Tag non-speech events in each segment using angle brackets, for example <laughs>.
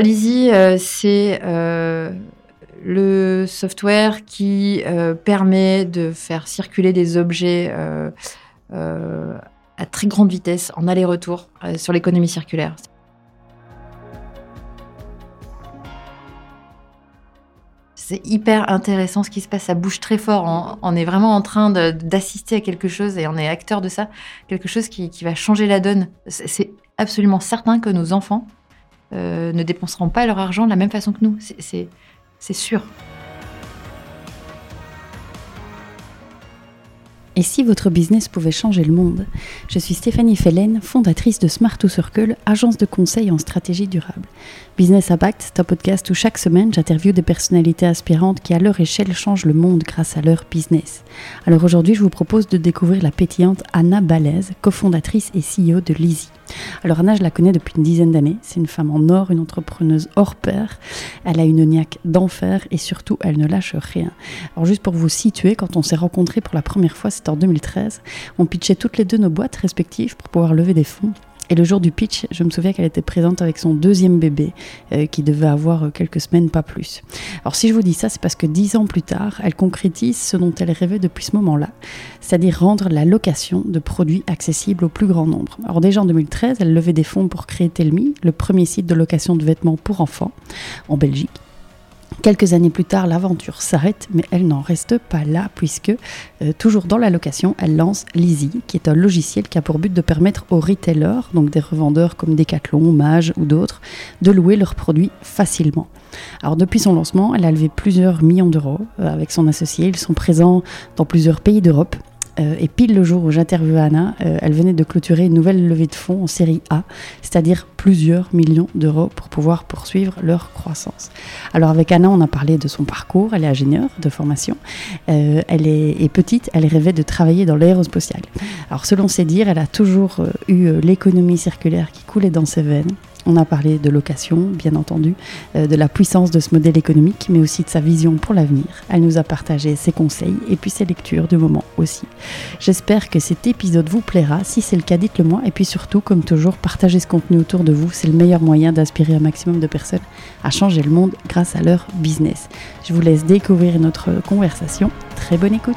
Lizzy, euh, c'est euh, le software qui euh, permet de faire circuler des objets à très grande vitesse en aller-retour sur l'économie circulaire. C'est hyper intéressant ce qui se passe, ça bouge très fort. On, est vraiment en train d'assister à quelque chose et on est acteur de ça, quelque chose qui, va changer la donne. C'est absolument certain que nos enfants euh, ne dépenseront pas leur argent de la même façon que nous. C'est- sûr. Et si votre business pouvait changer le monde? Je suis Stéphanie Fellen, fondatrice de Smart to Circle, agence de conseil en stratégie durable. Business Impact, c'est un podcast où chaque semaine j'interviewe des personnalités inspirantes qui à leur échelle changent le monde grâce à leur business. Alors aujourd'hui je vous propose de découvrir la pétillante Anna Balaise, cofondatrice et CEO de Lizzy. Alors Anna je la connais depuis une dizaine d'années, c'est une femme en or, une entrepreneuse hors pair, elle a une niaque d'enfer et surtout elle ne lâche rien. Alors juste pour vous situer, quand on s'est rencontrés pour la première fois, c'était en 2013, on pitchait toutes les deux nos boîtes respectives pour pouvoir lever des fonds. Et le jour du pitch, je me souviens qu'elle était présente avec son deuxième bébé, euh, qui devait avoir euh, quelques semaines, pas plus. Alors si je vous dis ça, c'est parce que dix ans plus tard, elle concrétise ce dont elle rêvait depuis ce moment-là, c'est-à-dire rendre la location de produits accessibles au plus grand nombre. Alors déjà en 2013, elle levait des fonds pour créer Telmi, le premier site de location de vêtements pour enfants en Belgique. Quelques années plus tard, l'aventure s'arrête, mais elle n'en reste pas là, puisque, euh, toujours dans la location, elle lance Lizzy, qui est un logiciel qui a pour but de permettre aux retailers, donc des revendeurs comme Decathlon, Mage ou d'autres, de louer leurs produits facilement. Alors depuis son lancement, elle a levé plusieurs millions d'euros euh, avec son associé. Ils sont présents dans plusieurs pays d'Europe. Euh, et pile le jour où j'interviewais Anna, euh, elle venait de clôturer une nouvelle levée de fonds en série A, c'est-à-dire plusieurs millions d'euros pour pouvoir poursuivre leur croissance. Alors avec Anna, on a parlé de son parcours. Elle est ingénieure de formation. Euh, elle est, est petite, elle rêvait de travailler dans l'aérospatiale. Alors selon ses dires, elle a toujours eu l'économie circulaire qui coulait dans ses veines. On a parlé de location, bien entendu, euh, de la puissance de ce modèle économique, mais aussi de sa vision pour l'avenir. Elle nous a partagé ses conseils et puis ses lectures du moment aussi. J'espère que cet épisode vous plaira. Si c'est le cas, dites-le moi. Et puis surtout, comme toujours, partagez ce contenu autour de vous. C'est le meilleur moyen d'inspirer un maximum de personnes à changer le monde grâce à leur business. Je vous laisse découvrir notre conversation. Très bonne écoute.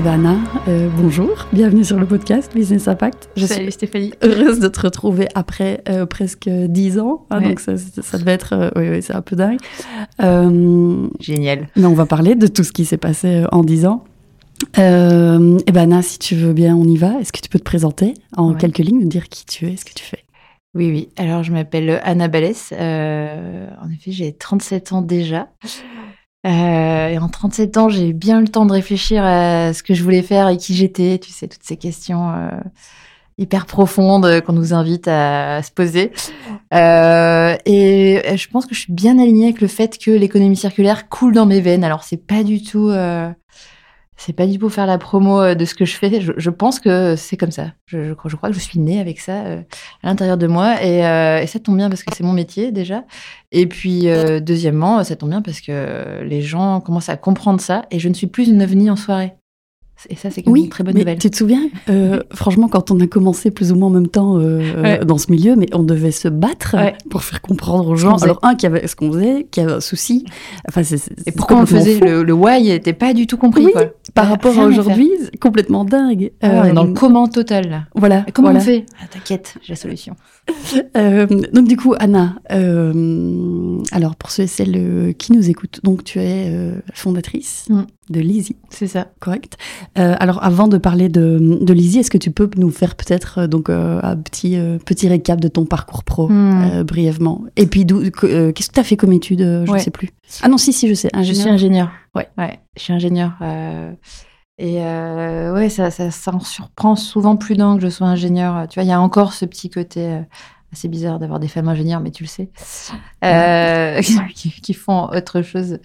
Eh ben Anna, euh, bonjour, bienvenue sur le podcast Business Impact. Je suis Salut Stéphanie. heureuse de te retrouver après euh, presque 10 ans, hein, Ouais. donc ça, ça- devait être, euh, oui, oui, c'est un peu dingue. Génial. mais on va parler de tout ce qui s'est passé en 10 ans. Euh, eh ben Anna, si tu veux bien, on y va. Est-ce que tu peux te présenter en Ouais. quelques lignes, nous dire qui tu es, ce que tu fais? Oui, oui. Alors, je m'appelle Anna Balès. En effet, j'ai 37 ans déjà. Euh, et en 37 ans, j'ai eu bien le temps de réfléchir à ce que je voulais faire et qui j'étais. Tu sais, toutes ces questions euh, hyper profondes qu'on nous invite à, à se poser. Euh, et je pense que je suis bien alignée avec le fait que l'économie circulaire coule dans mes veines. Alors, c'est pas du tout... c'est pas du tout faire la promo euh, de ce que je fais. Je, pense que c'est comme ça. Je, je, crois- que je suis née avec ça euh, à l'intérieur de moi. Et, euh, et ça tombe bien parce que c'est mon métier déjà. Et puis, deuxièmement, ça tombe bien parce que les gens commencent à comprendre ça. Et je ne suis plus une ovni en soirée. Et ça, c'est même une très bonne mais nouvelle. tu te souviens, euh, <laughs> franchement, quand on a commencé plus ou moins en même temps euh, Ouais. dans ce milieu, mais on devait se battre Ouais. pour faire comprendre aux gens. Alors, un, qui avait ce qu'on faisait, qui avait un souci. Enfin, Et pourquoi on faisait fou. le, le why n'était pas du tout compris. Oui, quoi. Par rapport à aujourd'hui, complètement dingue. on est dans Euh, le comment total. Là. Voilà. Et comment voilà. on fait? Ah, T'inquiète, j'ai la solution. Euh, donc du coup, Anna, euh, alors pour ceux et celles euh, qui nous écoutent, donc tu es euh, fondatrice Mm. de Lizzy, C'est ça. correct Alors avant de parler de, de Lizzy, est-ce que tu peux nous faire peut-être donc un petit petit récap de ton parcours pro euh, brièvement? Et puis qu'est-ce que tu as fait comme étude Je ne Ouais. sais plus. Ah non, si si, je sais. Je suis ingénieur. Ouais. Ouais, je suis ingénieur. Et euh, ouais, ça, ça, ça en surprend souvent plus d'un que je sois ingénieur. Tu vois, il y a encore ce petit côté euh, assez bizarre d'avoir des femmes ingénieurs, mais tu le sais, euh, <laughs> qui, qui font autre chose.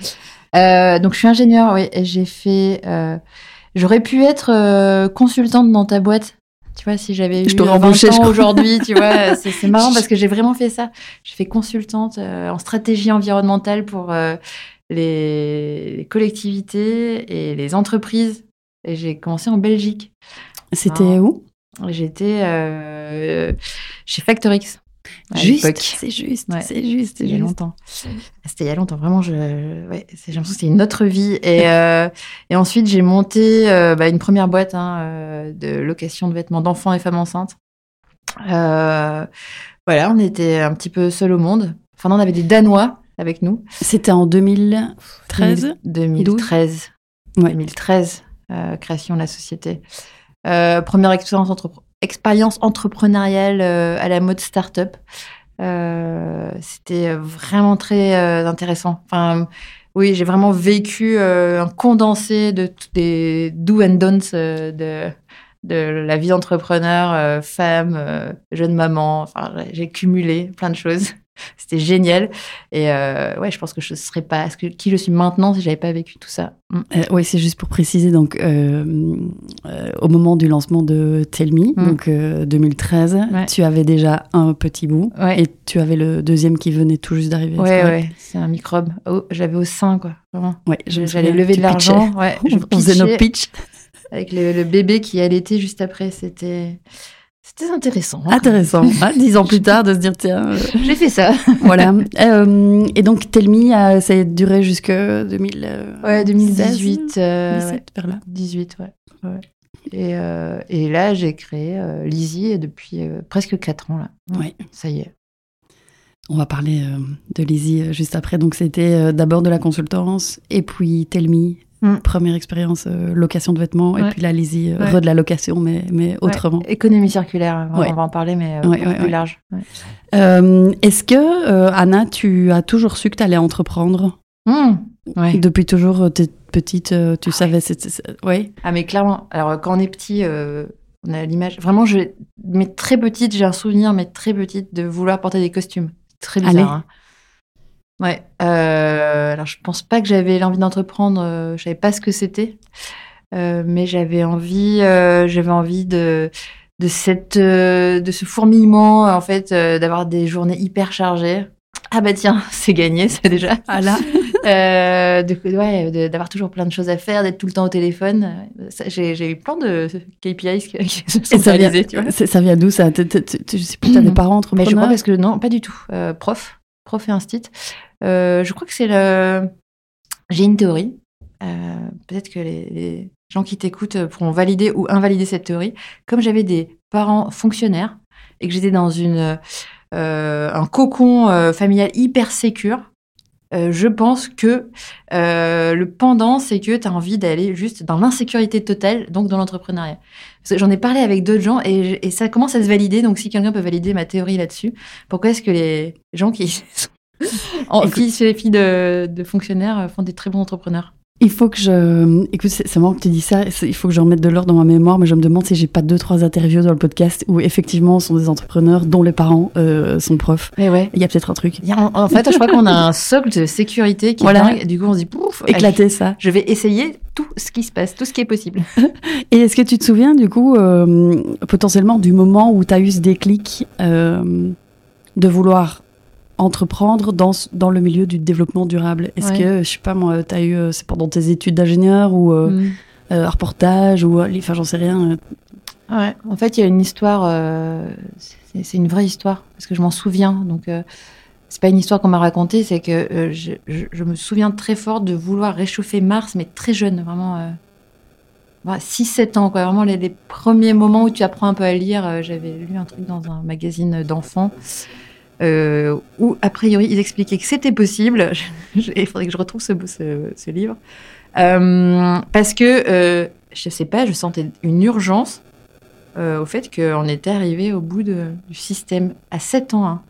Euh, donc, je suis ingénieur, oui, et j'ai fait. J'aurais pu être consultante dans ta boîte. Tu vois, si j'avais eu Je t'aurais 20 embauchée, je ans aujourd'hui, tu vois, <laughs> c'est marrant parce que j'ai vraiment fait ça. J'ai fait consultante en stratégie environnementale pour les collectivités et les entreprises. Et j'ai commencé en Belgique. C'était Ah. où? J'étais euh, chez Factorix. Juste, c'est juste, Ouais. c'est juste, c'est Il y a juste. longtemps. C'était il y a longtemps, vraiment. Je, ouais, c'est- j'ai l'impression que c'était une autre vie. Et, <laughs> euh, et ensuite, j'ai monté euh, bah, une première boîte hein, euh, de location de vêtements d'enfants et femmes enceintes. Voilà, on était un petit peu seuls au monde. Enfin, non, on avait des Danois avec nous. C'était en 2013 2013. Ouais. 2013, euh, création de la société. Euh, première expérience, entrepre- expérience entrepreneuriale euh, à la mode start-up. Euh, C'était vraiment très euh, intéressant. Enfin, oui, j'ai vraiment vécu euh, un condensé de tous des do and don'ts euh, de, la vie d'entrepreneur, euh, femme, euh, jeune maman. Enfin, j'ai cumulé plein de choses. C'était génial. Et euh, ouais, je pense que je ne serais pas ce que, qui je suis maintenant si j'avais pas vécu tout ça? Mm. Euh, oui, c'est juste pour préciser. Donc, euh, euh, au moment du lancement de Tell Me, Mm. donc euh, 2013, Ouais. tu avais déjà un petit bout Ouais. et tu avais le deuxième qui venait tout juste d'arriver. Ouais, ouais, c'est un microbe. Oh, J'avais au sein, quoi. Vraiment. Ouais, J'allais lever de l'argent. Ouais, <laughs> je. On faisait nos pitchs. avec le, le bébé qui allaitait juste après. C'était, c'était intéressant. hein. Intéressant. <laughs> Ah, dix ans plus tard, de se dire, tiens, euh, J'ai fait ça. <laughs> voilà. Euh, et donc, Tell Me, euh, ça a duré jusque 2000, euh, Ouais, 2018. 16, euh, 17, ouais. vers là. 18, ouais. ouais. Et, euh, et là, j'ai créé euh, Lizzie depuis euh, presque 4 ans. Là. Ouais. Ça y est. On va parler de Lizzie juste après. Donc, c'était d'abord de la consultance, et puis Tell Mm. première expérience euh, location de vêtements, et puis là, Lizzie, euh, Ouais. re de la location, mais, mais autrement. Ouais, Économie circulaire, on va en parler, mais euh, Ouais, beaucoup ouais, plus ouais. large. Ouais. Euh, Est-ce que, euh, Anna, tu as toujours su que tu allais entreprendre? Mmh. Ouais. Depuis toujours, t'es petite, euh, tu savais. c'était- c'est- Ouais. Ah mais clairement, alors quand on est petit, euh, on a l'image. Vraiment, je, mais très petite, j'ai un souvenir, mais très petite, de vouloir porter des costumes. Très bizarre. Allez. hein. Ouais. euh, alors je pense pas que j'avais l'envie d'entreprendre. euh, je savais pas ce que c'était, Euh, mais j'avais envie, euh, j'avais envie de de cette de ce fourmillement en fait, d'avoir des journées hyper chargées. Ah bah tiens, <laughs> c'est gagné ça déjà. Ah là <laughs> ouais, d'avoir toujours plein de choses à faire, d'être tout le temps au téléphone. J'ai, eu plein de KPIs <laughs> qui, se sont ça vient, tu vois. ça vient d'où ça? Je sais plus, t'as des parents entrepreneurs Mais je crois parce que non, pas du tout. Prof, prof et instit. Euh, je crois que c'est le. J'ai une théorie. Euh, peut-être que les, gens qui t'écoutent pourront valider ou invalider cette théorie. Comme j'avais des parents fonctionnaires et que j'étais dans une euh, un cocon familial hyper sécure. je pense que le pendant, c'est que tu as envie d'aller juste dans l'insécurité totale, donc dans l'entrepreneuriat. J'en ai parlé avec d'autres gens et, et ça commence à se valider. Donc, si quelqu'un peut valider ma théorie là-dessus, pourquoi est-ce que les gens qui sont <laughs> en filles, les filles de, de fonctionnaires font des très bons entrepreneurs Il faut que je. Écoute, c'est marrant que tu dis ça. Il faut que je remette de l'ordre dans ma mémoire, mais je me demande si j'ai pas deux, trois interviews dans le podcast où effectivement sont des entrepreneurs dont les parents euh, sont profs. Mais ouais. Il y a peut-être un truc. En fait, je crois qu'on a un socle de sécurité qui est Voilà. dingue. Et Du coup, on se dit, pouf, Éclater ça. je vais essayer tout ce qui se passe, tout ce qui est possible. <laughs> Et est-ce que tu te souviens du coup euh, potentiellement du moment où tu as eu ce déclic euh, de vouloir entreprendre dans, dans le milieu du développement durable Est-ce Ouais. que, je sais pas moi, tu as eu, euh, c'est pendant tes études d'ingénieur ou euh, Mm. euh, un reportage ou, enfin j'en sais rien. Ouais, en fait, il y a une histoire, c'est une vraie histoire, parce que je m'en souviens. Donc, c'est pas une histoire qu'on m'a racontée, c'est que euh, je, je- je me souviens très fort de vouloir réchauffer Mars, mais très jeune, vraiment. Euh, 6-7 ans, quoi. Vraiment, les, les premiers moments où tu apprends un peu à lire, euh, j'avais lu un truc dans un magazine d'enfants. Euh, où, a priori, ils expliquaient que c'était possible. <laughs> Il faudrait que je retrouve ce, ce- ce livre. Euh, parce que, euh, je sais pas, je sentais une urgence euh, au fait qu'on était arrivé au bout de- du système à 7 ans. hein.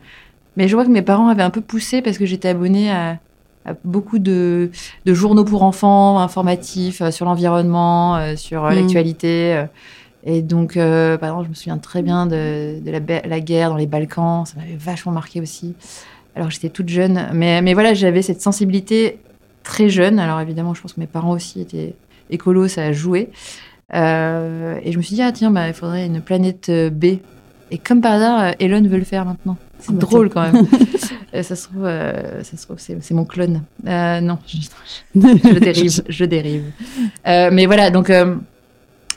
Mais je vois que mes parents avaient un peu poussé parce que j'étais abonnée à, à beaucoup de, de journaux pour enfants, informatifs, sur l'environnement, sur Mm. l'actualité. Et donc, euh, par exemple, je me souviens très bien de, de la, guerre dans les Balkans. Ça m'avait vachement marqué aussi. Alors j'étais toute jeune. Mais, mais voilà, j'avais cette sensibilité très jeune. Alors évidemment, je pense que mes parents aussi étaient écolos, ça a joué. Euh, et je me suis dit, ah tiens, bah, il faudrait une planète euh, B. Et comme par hasard, euh, Elon veut le faire maintenant. C'est Ah bah drôle quand même. <laughs> Euh, ça se trouve, euh, ça se trouve c'est, mon clone. Non, je, je dérive, je dérive. Mais voilà, donc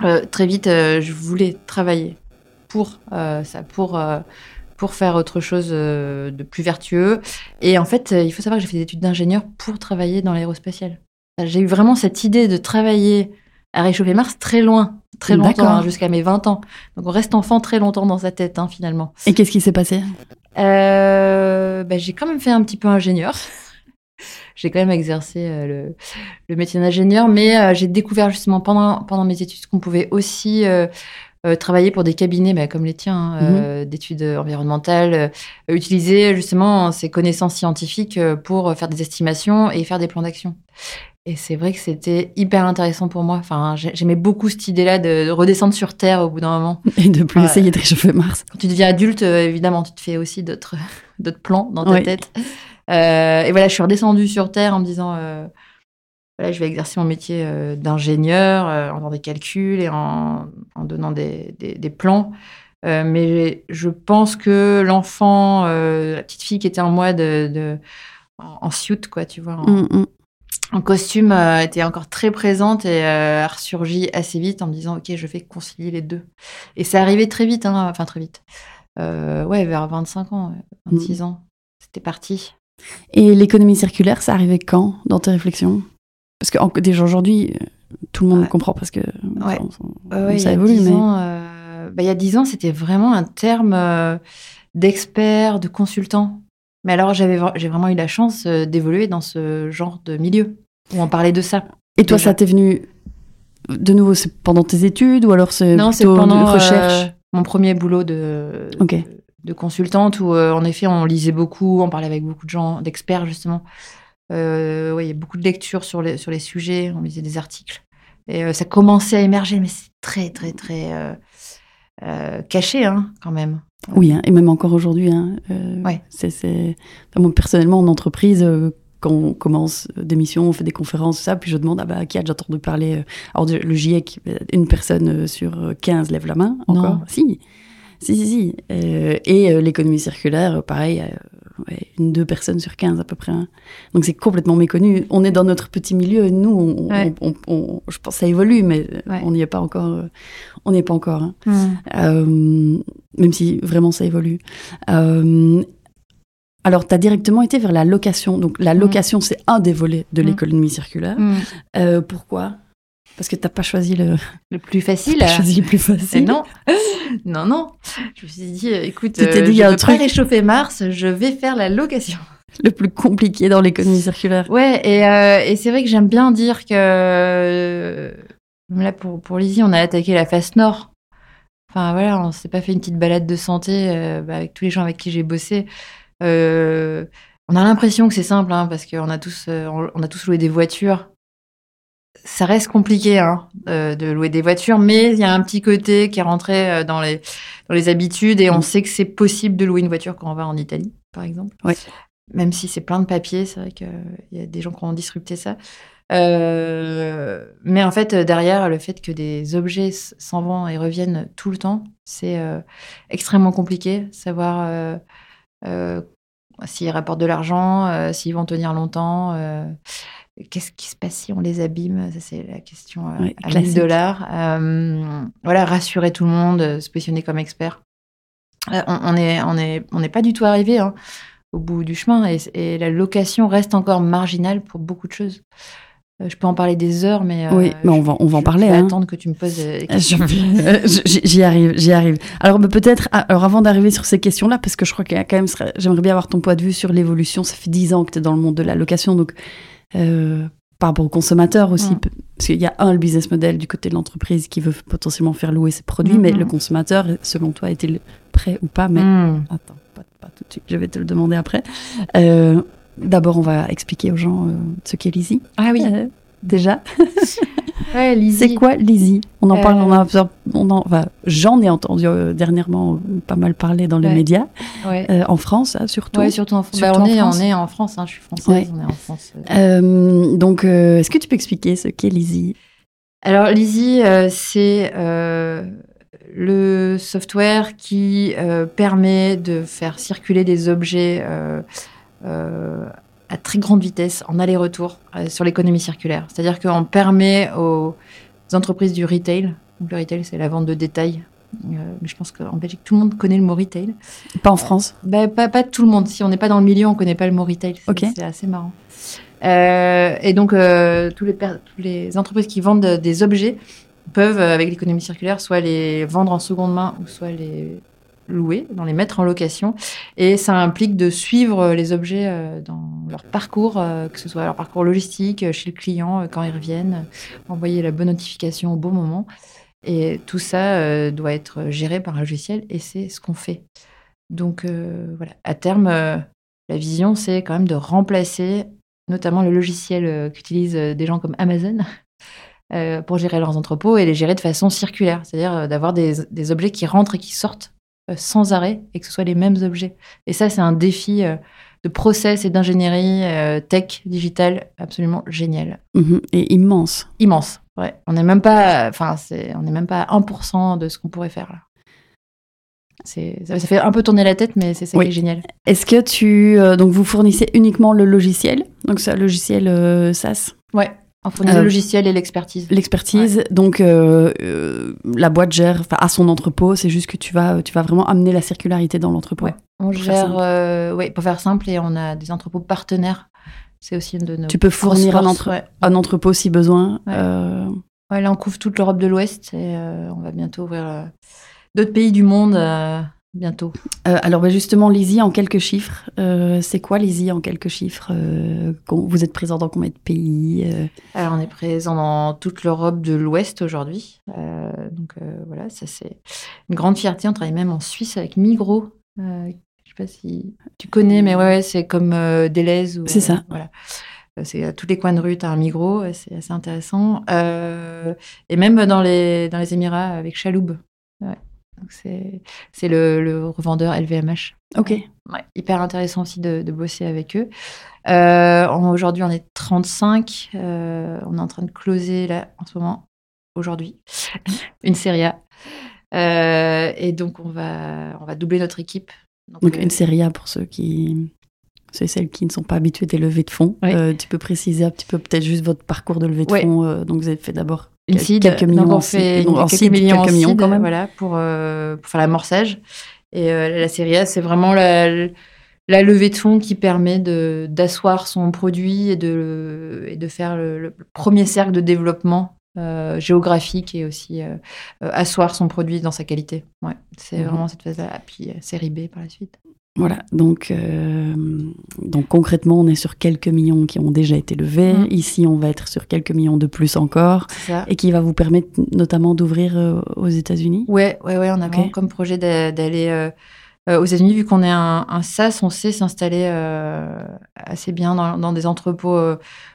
euh, euh, très vite, euh, je voulais travailler pour ça, pour pour faire autre chose de plus vertueux. Et en fait, il faut savoir que j'ai fait des études d'ingénieur pour travailler dans l'aérospatial. J'ai eu vraiment cette idée de travailler à réchauffer Mars très loin, très longtemps, hein, jusqu'à mes 20 ans. Donc on reste enfant très longtemps dans sa tête, hein, finalement. Et qu'est-ce qui s'est passé? Euh, bah, J'ai quand même fait un petit peu ingénieur. J'ai quand même exercé euh, le, métier d'ingénieur, mais euh, j'ai découvert justement pendant, pendant mes études qu'on pouvait aussi travailler pour des cabinets bah, comme les tiens, hein, mhm. d'études environnementales, utiliser justement ces connaissances scientifiques pour faire des estimations et faire des plans d'action. Et c'est vrai que c'était hyper intéressant pour moi. Enfin, j'aimais beaucoup cette idée-là de, redescendre sur Terre au bout d'un moment. <laughs> Et de plus essayer de réchauffer Mars. Quand tu deviens adulte, euh, évidemment, tu te fais aussi d'autres <laughs> plans dans ta tête. Euh, et voilà, je suis redescendue sur Terre en me disant, euh, voilà, je vais exercer mon métier d'ingénieur en faisant des calculs et en, donnant des, plans. mais je pense que l'enfant, la petite fille qui était en moi de, en, suit, quoi, tu vois, en, mm, mm en costume euh, était encore très présente et euh, a ressurgi assez vite en me disant ok je vais concilier les deux et c'est arrivé très vite hein, enfin très vite euh, ouais vers 25 ans 26 mm. ans c'était parti et l'économie circulaire ça arrivait quand dans tes réflexions? Parce que déjà aujourd'hui tout le monde comprend parce que ça évolue mais bah, il y a 10 ans c'était vraiment un terme d'expert de consultant. Mais alors, j'avais, j'ai vraiment eu la chance euh, d'évoluer dans ce genre de milieu où on parlait de ça. Et toi, ça t'est venu de nouveau pendant tes études ou alors c'est non, c'est pendant recherche? euh, mon premier boulot de, de, consultante où euh, en effet on lisait beaucoup, on parlait avec beaucoup de gens, d'experts justement. Euh, ouais, il y a beaucoup de lectures sur les, sur les sujets, on lisait des articles. Et ça commençait à émerger, mais c'est très, très, très caché hein, quand même. Oui, hein, et même encore aujourd'hui. Hein, euh, c'est, moi, personnellement, en entreprise, euh, quand on commence des missions, on fait des conférences, ça, puis je demande, ah bah, qui a déjà entendu parler euh, Alors, le GIEC, une personne sur 15 lève la main, encore? Si, si, si, si. et l'économie circulaire, pareil, une, deux personnes sur 15 à peu près. Hein. Donc c'est complètement méconnu. On est dans notre petit milieu, nous, on, je pense que ça évolue, mais on n'y est pas encore. On n'y est pas encore. Hein. Euh, même si vraiment ça évolue. Euh, alors, tu as directement été vers la location. Donc, la location, c'est un des volets de l'économie circulaire. Euh, pourquoi? Parce que tu n'as pas choisi le... Le plus facile. Choisi le plus facile. non. non, non. Je me suis dit, écoute, t'es dit, je ne veux pas réchauffer Mars, je vais faire la location. Le plus compliqué dans l'économie circulaire. Ouais, et, et c'est vrai que j'aime bien dire que Là, pour, pour Lizzie, on a attaqué la face nord. Enfin, voilà, on s'est pas fait une petite balade de santé euh, bah, avec tous les gens avec qui j'ai bossé. Euh, on a l'impression que c'est simple, hein, parce qu'on a tous, euh, on a tous loué des voitures. Ça reste compliqué hein, de louer des voitures, mais il y a un petit côté qui est rentré dans les, dans les habitudes et on mm. sait que c'est possible de louer une voiture quand on va en Italie, par exemple. Ouais. Même si c'est plein de papiers, c'est vrai qu'il y a des gens qui ont disrupté ça. Euh, mais en fait, derrière, le fait que des objets s'en vont et reviennent tout le temps, c'est euh, extrêmement compliqué. Savoir euh, s'ils rapportent de l'argent, s'ils vont tenir longtemps. Qu'est-ce qui se passe si on les abîme? Ça, c'est la question à 1000 dollars. voilà, rassurer tout le monde, se positionner comme expert. on n'est on est, on est pas du tout arrivé hein, au bout du chemin et, et, la location reste encore marginale pour beaucoup de choses. Euh, je peux en parler des heures, mais euh, oui, mais on va on va en parler. Je vais hein. attendre que tu me poses. j'y arrive, j'y arrive. Alors peut-être, ah, alors avant d'arriver sur ces questions-là, parce que je crois qu'il y a quand même, j'aimerais bien avoir ton point de vue sur l'évolution. Ça fait dix ans que tu es dans le monde de la location, donc euh, par rapport aux consommateurs aussi, parce qu'il y a un le business model du côté de l'entreprise qui veut potentiellement faire louer ses produits, mais le consommateur, selon toi, est-il prêt ou pas? Mais mm. attends, pas, pas, tout de suite, je vais te le demander après. Euh, D'abord, on va expliquer aux gens euh, ce qu'est Lizzie. Ah oui. Euh, déjà. <laughs> ouais, C'est quoi Lizzie? On en parle, on, on en, enfin, j'en ai entendu euh, dernièrement pas mal parler dans les médias, en France hein, surtout. Oui, surtout en, France. Bah, on, est, on, est, en France, hein, je suis française, on est en France. donc, est-ce que tu peux expliquer ce qu'est Lizzie? Alors, Lizzie, c'est le software qui permet de faire circuler des objets euh, à très grande vitesse en aller-retour euh, sur l'économie circulaire. C'est-à-dire qu'on permet aux entreprises du retail, le retail c'est la vente de détail, mais je pense qu'en Belgique, tout le monde connaît le mot retail. Pas en France? Bah, pas, pas tout le monde. Si on n'est pas dans le milieu, on ne connaît pas le mot retail. C'est assez marrant. et donc, tous les, tous les entreprises qui vendent des objets peuvent, avec l'économie circulaire, soit les vendre en seconde main ou soit les louer, dans les mettre en location. Et ça implique de suivre les objets euh, dans leur parcours, euh, que ce soit leur parcours logistique, euh, chez le client, quand ils reviennent, envoyer la bonne notification au bon moment. Et tout ça doit être géré par un logiciel et c'est ce qu'on fait. Donc voilà, à terme, la vision, c'est quand même de remplacer notamment le logiciel qu'utilisent des gens comme Amazon <laughs> pour gérer leurs entrepôts et les gérer de façon circulaire, c'est-à-dire d'avoir des, objets qui rentrent et qui sortent euh, sans arrêt et que ce soit les mêmes objets. Et ça, c'est un défi euh, de process et d'ingénierie euh, tech, digital, absolument génial. Mhm. et immense. Immense, ouais. On n'est même pas, enfin, on n'est même pas à 1% de ce qu'on pourrait faire là. Ça, ça, fait un peu tourner la tête, mais c'est ça qui est génial. Est-ce que tu. donc, vous fournissez uniquement le logiciel? Donc, c'est un logiciel SaaS? Ouais, on fournit le logiciel et l'expertise. L'expertise, donc euh, euh, la boîte gère à son entrepôt, c'est juste que tu vas, tu vas vraiment amener la circularité dans l'entrepôt. Ouais. On gère, euh, ouais, pour faire simple, et on a des entrepôts partenaires. C'est aussi une de nos. Tu peux fournir un, un, entrepôt si besoin. Ouais. là on couvre toute l'Europe de l'Ouest et on va bientôt ouvrir d'autres pays du monde bientôt euh, Alors bah, justement, Lizzie, en quelques chiffres, euh, c'est quoi Lizzie en quelques chiffres euh, Vous êtes présent dans combien de pays Alors on est présent dans toute l'Europe de l'Ouest aujourd'hui. donc voilà, ça c'est une grande fierté. On travaille même en Suisse avec Migros. je ne sais pas si tu connais, mais ouais, c'est comme Deleuze. C'est ça. voilà. C'est à tous les coins de rue, tu as un Migros, c'est assez intéressant. et même dans les, dans les Émirats avec Chaloub. C'est le, revendeur LVMH. Ok. hyper intéressant aussi de, bosser avec eux. Euh, Aujourd'hui, on est 35. Euh, on est en train de closer là en ce moment, aujourd'hui, <laughs> une série A. Euh, et donc, on va, on va doubler notre équipe. Donc, une série A pour ceux qui. C'est celles qui ne sont pas habituées des levées de fonds. tu peux préciser un petit peu peut-être juste votre parcours de levée de fonds. donc vous avez fait d'abord une seed. Quelques millions. Donc on fait quelques, millions, quelques millions quand même. Voilà, pour, euh, pour faire l'amorçage. Et euh, la série A, c'est vraiment la, la, levée de fonds qui permet d'asseoir son produit et de, et de faire le, premier cercle de développement euh, géographique et aussi asseoir son produit dans sa qualité. Ouais, c'est mhm. vraiment cette phase-là. Puis série B par la suite. Voilà, donc, euh, donc concrètement, on est sur quelques millions qui ont déjà été levés. Mm. Ici, on va être sur quelques millions de plus encore. Et qui va vous permettre notamment d'ouvrir euh, aux États-Unis Ouais, ouais, ouais, on a comme projet d'aller euh, aux États-Unis, vu qu'on est un, un, SaaS, on sait s'installer assez bien dans, dans des entrepôts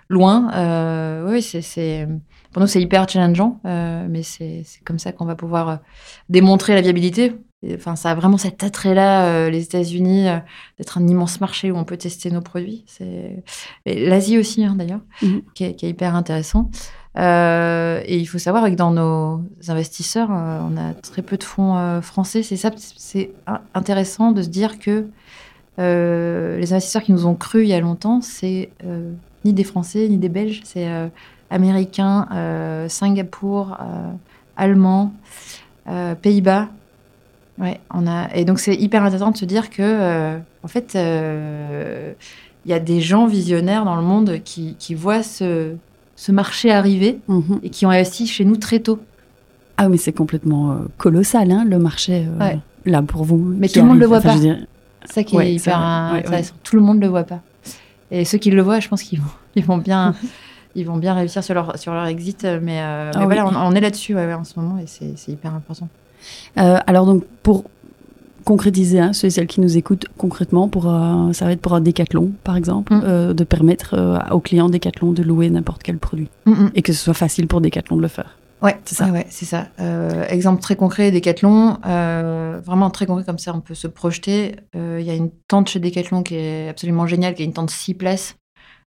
loin. oui, c'est pour nous, c'est hyper challengeant, mais c'est comme ça qu'on va pouvoir démontrer la viabilité. Enfin, ça a vraiment cet attrait-là, euh, les États-Unis, euh, d'être un immense marché où on peut tester nos produits. L'Asie aussi, hein, d'ailleurs, mhm. qui, est hyper intéressant. Euh, et il faut savoir que dans nos investisseurs, on a très peu de fonds français. C'est ça, c'est intéressant de se dire que les investisseurs qui nous ont cru il y a longtemps, c'est ni des Français ni des Belges, c'est américains, Singapour, allemands, Pays-Bas. Ouais, on a et donc c'est hyper intéressant de se dire que euh, en fait euh, il y a des gens visionnaires dans le monde qui, qui voient ce, ce marché arriver mhm. et qui ont investi chez nous très tôt. Ah mais c'est complètement euh, colossal hein, le marché là pour vous. Mais tout le monde le voit pas. C'est ça qui est hyper intéressant. Tout le monde le voit pas. Et ceux qui le voient, je pense qu'ils vont, <laughs> ils vont bien. <laughs> ils vont bien réussir sur leur, sur leur exit, mais, ah voilà, on, est là-dessus en ce moment et c'est hyper important. Euh, alors donc pour concrétiser, hein, ceux et celles qui nous écoutent concrètement, pour, ça va être pour un décathlon, par exemple, mm. euh, de permettre euh, aux clients décathlon de louer n'importe quel produit mm, mm. et que ce soit facile pour décathlon de le faire. Ouais, c'est ça. Ouais, c'est ça. exemple très concret, Décathlon, vraiment très concret comme ça, on peut se projeter. Il y a une tente chez Décathlon qui est absolument géniale, qui est une tente 6 places,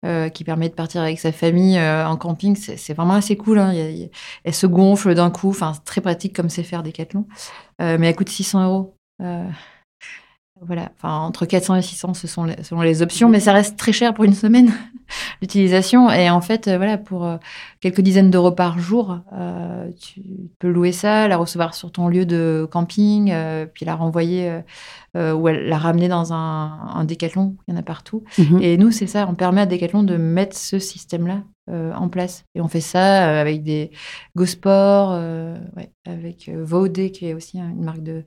euh, qui permet de partir avec sa famille euh, en camping. C'est vraiment assez cool. Hein. elle se gonfle d'un coup. Enfin, très pratique comme c'est faire des Euh, mais elle coûte 600 euros. Voilà. Enfin, entre 400 et 600, ce sont les, selon les options. Mais ça reste très cher pour une semaine. <laughs> l'utilisation. Et en fait, euh, voilà, pour euh, quelques dizaines d'euros par jour, euh, tu peux louer ça, la recevoir sur ton lieu de camping, euh, puis la renvoyer euh, euh, ou la ramener dans un, un décathlon. Il y en a partout. Mhm. Et nous, c'est ça, on permet à Decathlon de mettre ce système-là en place. Et on fait ça euh, avec des GoSport, euh, ouais, avec euh, Vaudé, qui est aussi une marque de,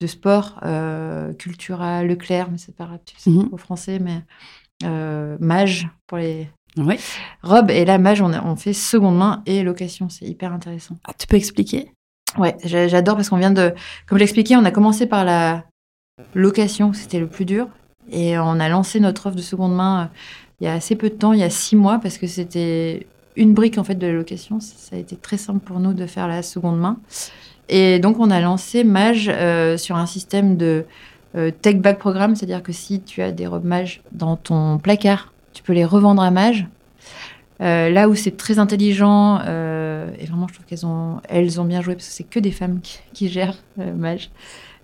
de sport, euh, Cultura, Leclerc, mais c'est pas grave, tu sais, au français, mais euh, Mage pour les Ouais. robes. Et là, Mage, on, a- on fait seconde main et location. C'est hyper intéressant. Ah, tu peux expliquer? Ouais, j'a- j'adore parce qu'on vient de. Comme je l'expliquais, on a commencé par la location, c'était le plus dur. Et on a lancé notre offre de seconde main euh, il y a assez peu de temps, il y a six mois, parce que c'était une brique en fait de la location. Ça, a été très simple pour nous de faire la seconde main. Et donc on a lancé Mage euh, sur un système de euh, take back programme, c'est-à-dire que si tu as des robes Mage dans ton placard, tu peux les revendre à Mage. Euh, là où c'est très intelligent, euh, et vraiment je trouve qu'elles ont, elles ont bien joué parce que c'est que des femmes qui, gèrent Mage.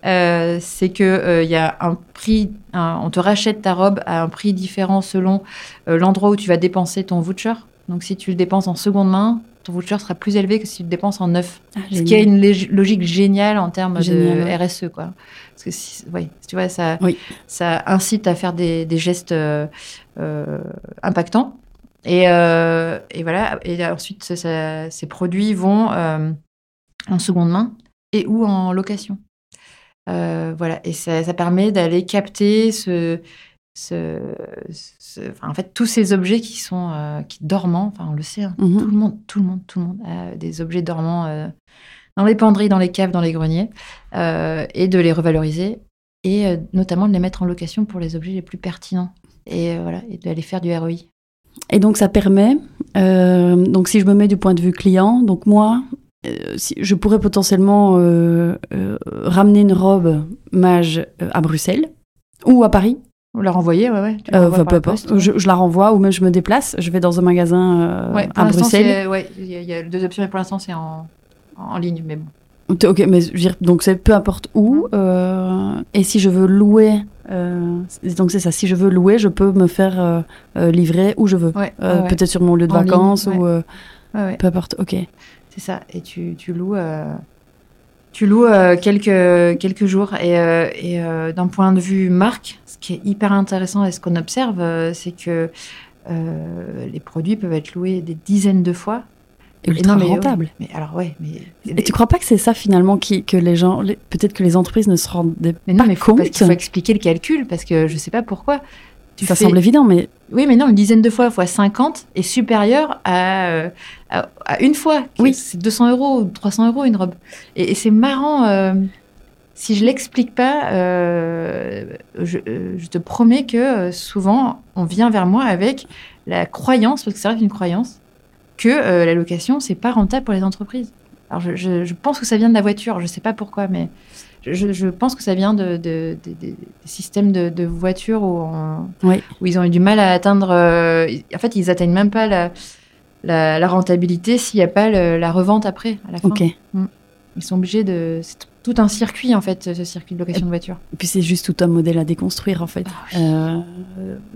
Euh, c'est que euh, il y a un prix, un- on te rachète ta robe à un prix différent selon euh, l'endroit où tu vas dépenser ton voucher. Donc si tu le dépenses en seconde main, ton voucher sera plus élevé que si tu le dépenses en neuf. Ce qui a une logique géniale en termes Génial, de ouais. RSE, quoi. Parce que si, ouais, tu vois, ça, Oui. ça incite à faire des, des gestes euh, euh, impactants. Et, euh, et voilà. Et ensuite, ça- ça- ces produits vont euh, en seconde main et ou en location. Euh, voilà. Et ça, ça permet d'aller capter ce, ce, ce- enfin, en fait, tous ces objets qui sont euh, qui dormants. Enfin, on le sait. hein. Mhm. Tout le monde, tout le monde, tout le monde a des objets dormants euh, dans les penderies, dans les caves, dans les greniers, et de les revaloriser et notamment de les mettre en location pour les objets les plus pertinents et voilà et d'aller faire du ROI. Et donc ça permet, donc si je me mets du point de vue client, donc moi, si, je pourrais potentiellement euh, euh, ramener une robe mage euh, à Bruxelles ou à Paris, Ou la renvoyer, ouais, ouais. Euh, poste, ouais. je, je la renvoie ou même je me déplace, je vais dans un magasin euh, Ouais, à Bruxelles. ouais, il y, a- il y a deux options, mais pour l'instant, c'est en, en ligne. Mais bon. Ok, mais je veux dire, donc c'est peu importe où. Euh, et si je veux louer, euh, donc c'est ça, si je veux louer, je peux me faire euh, euh, livrer où je veux. Ouais, Euh. Peut-être sur mon lieu de En ligne, vacances ou euh, peu importe. Ok. C'est ça. Et tu, tu loues, euh, tu loues euh, quelques, quelques jours. Et, euh, et d'un point de vue marque, ce qui est hyper intéressant et ce qu'on observe, c'est que les produits peuvent être loués des dizaines de fois. Ultra Et non, mais, rentable. ouais, mais alors, ouais, mais. Et tu crois pas que c'est ça finalement qui, que les gens, les- peut-être que les entreprises ne se rendent Mais pas non, mais faut, compte parce qu'il faut expliquer le calcul, parce que je sais pas pourquoi. Tu Ça fais- semble évident, mais Oui, mais non, une dizaine de fois fois 50 est supérieur à, euh, à, à une fois. Oui. C'est 200 euros ou 300 euros une robe. Et, et c'est marrant, euh, si je l'explique pas, euh, je, je te promets que souvent, on vient vers moi avec la croyance, parce que ça reste une croyance, que euh, la location, c'est pas rentable pour les entreprises. Alors, je, je- je pense que ça vient de la voiture, je sais pas pourquoi, mais je, pense que ça vient de, de- de- des- systèmes de, voitures où, on- Oui. où ils ont eu du mal à atteindre. euh, en fait, ils atteignent même pas la, la, la rentabilité s'il n'y a pas le- la revente après, à la fin. ok. Ils sont obligés de. Tout un circuit, en fait, ce circuit de location de voiture. Et puis c'est juste tout un modèle à déconstruire en fait. Ah Euh,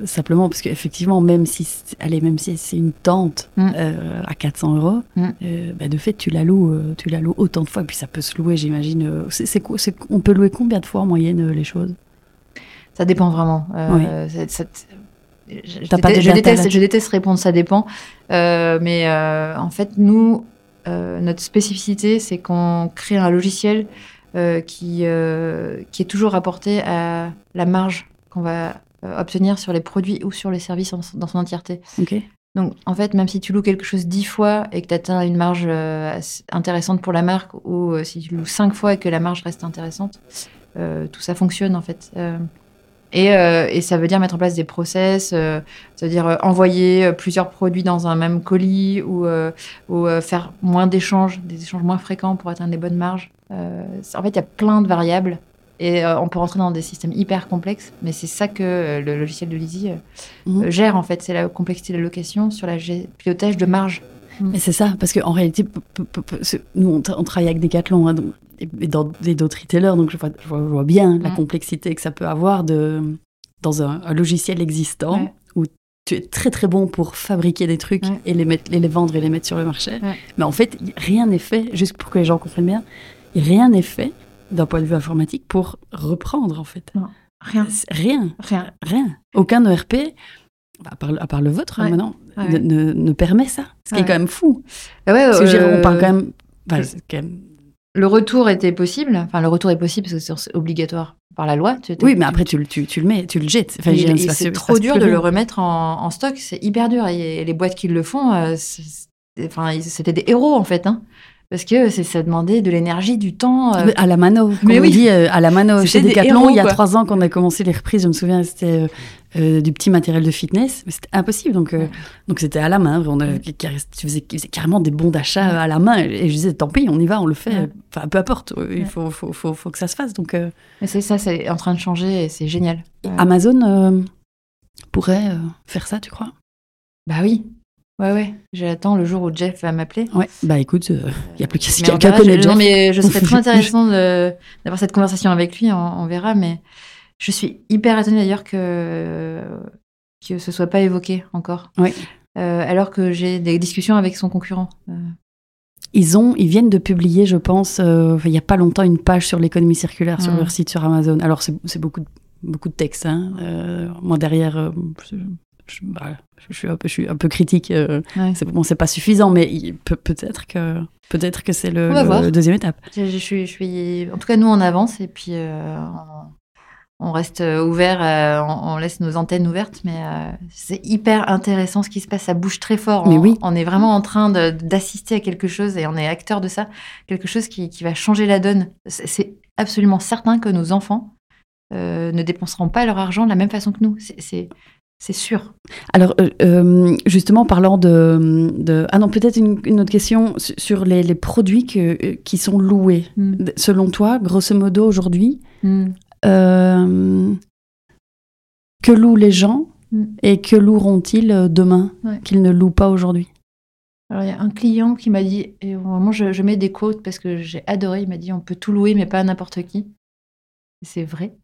simplement parce qu'effectivement, même si, c'est- allez, même si c'est une tente Mm. euh, à 400 euros, Mm. euh, bah, de fait tu la loues, tu la loues autant de fois. Et puis ça peut se louer, j'imagine. c'est, on peut louer combien de fois en moyenne les choses? Ça dépend vraiment. Je, pas je déteste- je déteste répondre ça dépend. Mais en fait, nous, notre spécificité, c'est qu'on crée un logiciel euh, qui, euh, qui est toujours rapporté à la marge qu'on va euh, obtenir sur les produits ou sur les services en- dans son entièreté. Donc, en fait, même si tu loues quelque chose dix fois et que tu atteins une marge intéressante pour la marque, ou si tu loues cinq fois et que la marge reste intéressante, tout ça fonctionne en fait. Et, euh, et ça veut dire mettre en place des process, euh, c'est-à-dire euh, envoyer plusieurs produits dans un même colis ou, ou faire moins d'échanges, des échanges moins fréquents pour atteindre des bonnes marges. Euh, en fait, il y a plein de variables et euh, on peut rentrer dans des systèmes hyper complexes, mais c'est ça que euh, le logiciel de Lizzy euh, Mhm. gère en fait, c'est la complexité de la location sur le pilotage de marge. Et c'est ça, parce qu'en réalité, nous, on, tra- on travaille avec Decathlon hein, donc- et, d'autres retailers, donc je vois, je vois- je vois bien la Mm. complexité que ça peut avoir de, dans un, un logiciel existant Ouais. où tu es très très bon pour fabriquer des trucs Ouais. et les, mettre, et les vendre et les mettre sur le marché. Ouais. Mais en fait, rien n'est fait, juste pour que les gens comprennent bien, rien n'est fait d'un point de vue informatique pour reprendre en fait. Rien. C'est- Rien, Rien. rien. Aucun ERP, à part, à part le vôtre hein, Ouais. maintenant, Ouais. ne, ne- ne permet ça. Ce qui est quand même fou. Ouais, Parce que je veux dire, euh, on parle quand même. enfin, c'est quand même- Le retour était possible. Enfin, le retour est possible parce que c'est obligatoire par la loi. Tu- Oui, mais après, tu, le- tu, tu le mets, tu le jettes. Enfin, c'est trop dur de le rien. remettre en, en stock, c'est hyper dur. Et les boîtes qui le font, euh, c'était des héros en fait, hein, parce que c'est- ça demandait de l'énergie, du temps. euh, À la mano, comme Mais on oui. dit, euh, à la mano. Chez Decathlon, il y a quoi. trois ans qu'on a commencé les reprises, je me souviens, c'était euh, euh, du petit matériel de fitness, mais c'était impossible. Donc, euh, Ouais. donc c'était à la main. On a, tu faisais, tu faisais carrément des bons d'achat euh, à la main. Et je disais, tant pis, on y va, on le fait. Ouais. Enfin, peu importe, euh, il faut, faut, faut, faut que ça se fasse. Donc, euh, Mais c'est ça, c'est en train de changer et c'est génial. Amazon euh, pourrait euh, faire ça, tu crois? Bah oui. Ouais, ouais. J'attends le jour où Jeff va m'appeler. Ouais, bah écoute, il n'y a plus qu'à quelqu'un verra, connaît je, Jeff. non, mais je serais on- très <laughs> intéressant d'avoir cette conversation avec lui, on, on verra. Mais je suis hyper étonnée d'ailleurs que, que ce soit pas évoqué encore. Oui. Euh, alors que j'ai des discussions avec son concurrent. Euh, Ils, ont, ils viennent de publier, je pense, euh, il n'y a pas longtemps, une page sur l'économie circulaire sur Mm. leur site sur Amazon. Alors, c'est c'est beaucoup, de- beaucoup de textes. hein. Euh, moi, derrière, euh, je, bah, je suis, un peu, je suis un peu critique. euh, ouais. c'est bon, c'est pas suffisant, mais il peut- peut-être que, peut que c'est le, deuxième étape. Je, je suis, je suis... En tout cas, nous, on avance et puis euh, on, on reste ouvert, euh, on, on laisse nos antennes ouvertes, mais euh, c'est hyper intéressant ce qui se passe. Ça bouge très fort. Mais on, oui. on est vraiment en train de- d'assister à quelque chose et on est acteur de ça, quelque chose qui, qui va changer la donne. C'est c'est absolument certain que nos enfants euh, ne dépenseront pas leur argent de la même façon que nous. C'est- C'est c'est sûr. Alors, euh, euh, justement, parlant de, de- Ah non, peut-être une, une autre question su- sur les, les produits que, euh, qui sont loués. Mm. Selon toi, grosso modo, aujourd'hui, Mm. Euh, que louent les gens Mm. et que loueront-ils demain Ouais. qu'ils ne louent pas aujourd'hui? Alors, il y a un client qui m'a dit, et vraiment, je, je mets des quotes parce que j'ai adoré. Il m'a dit, on peut tout louer, mais pas à n'importe qui. C'est vrai.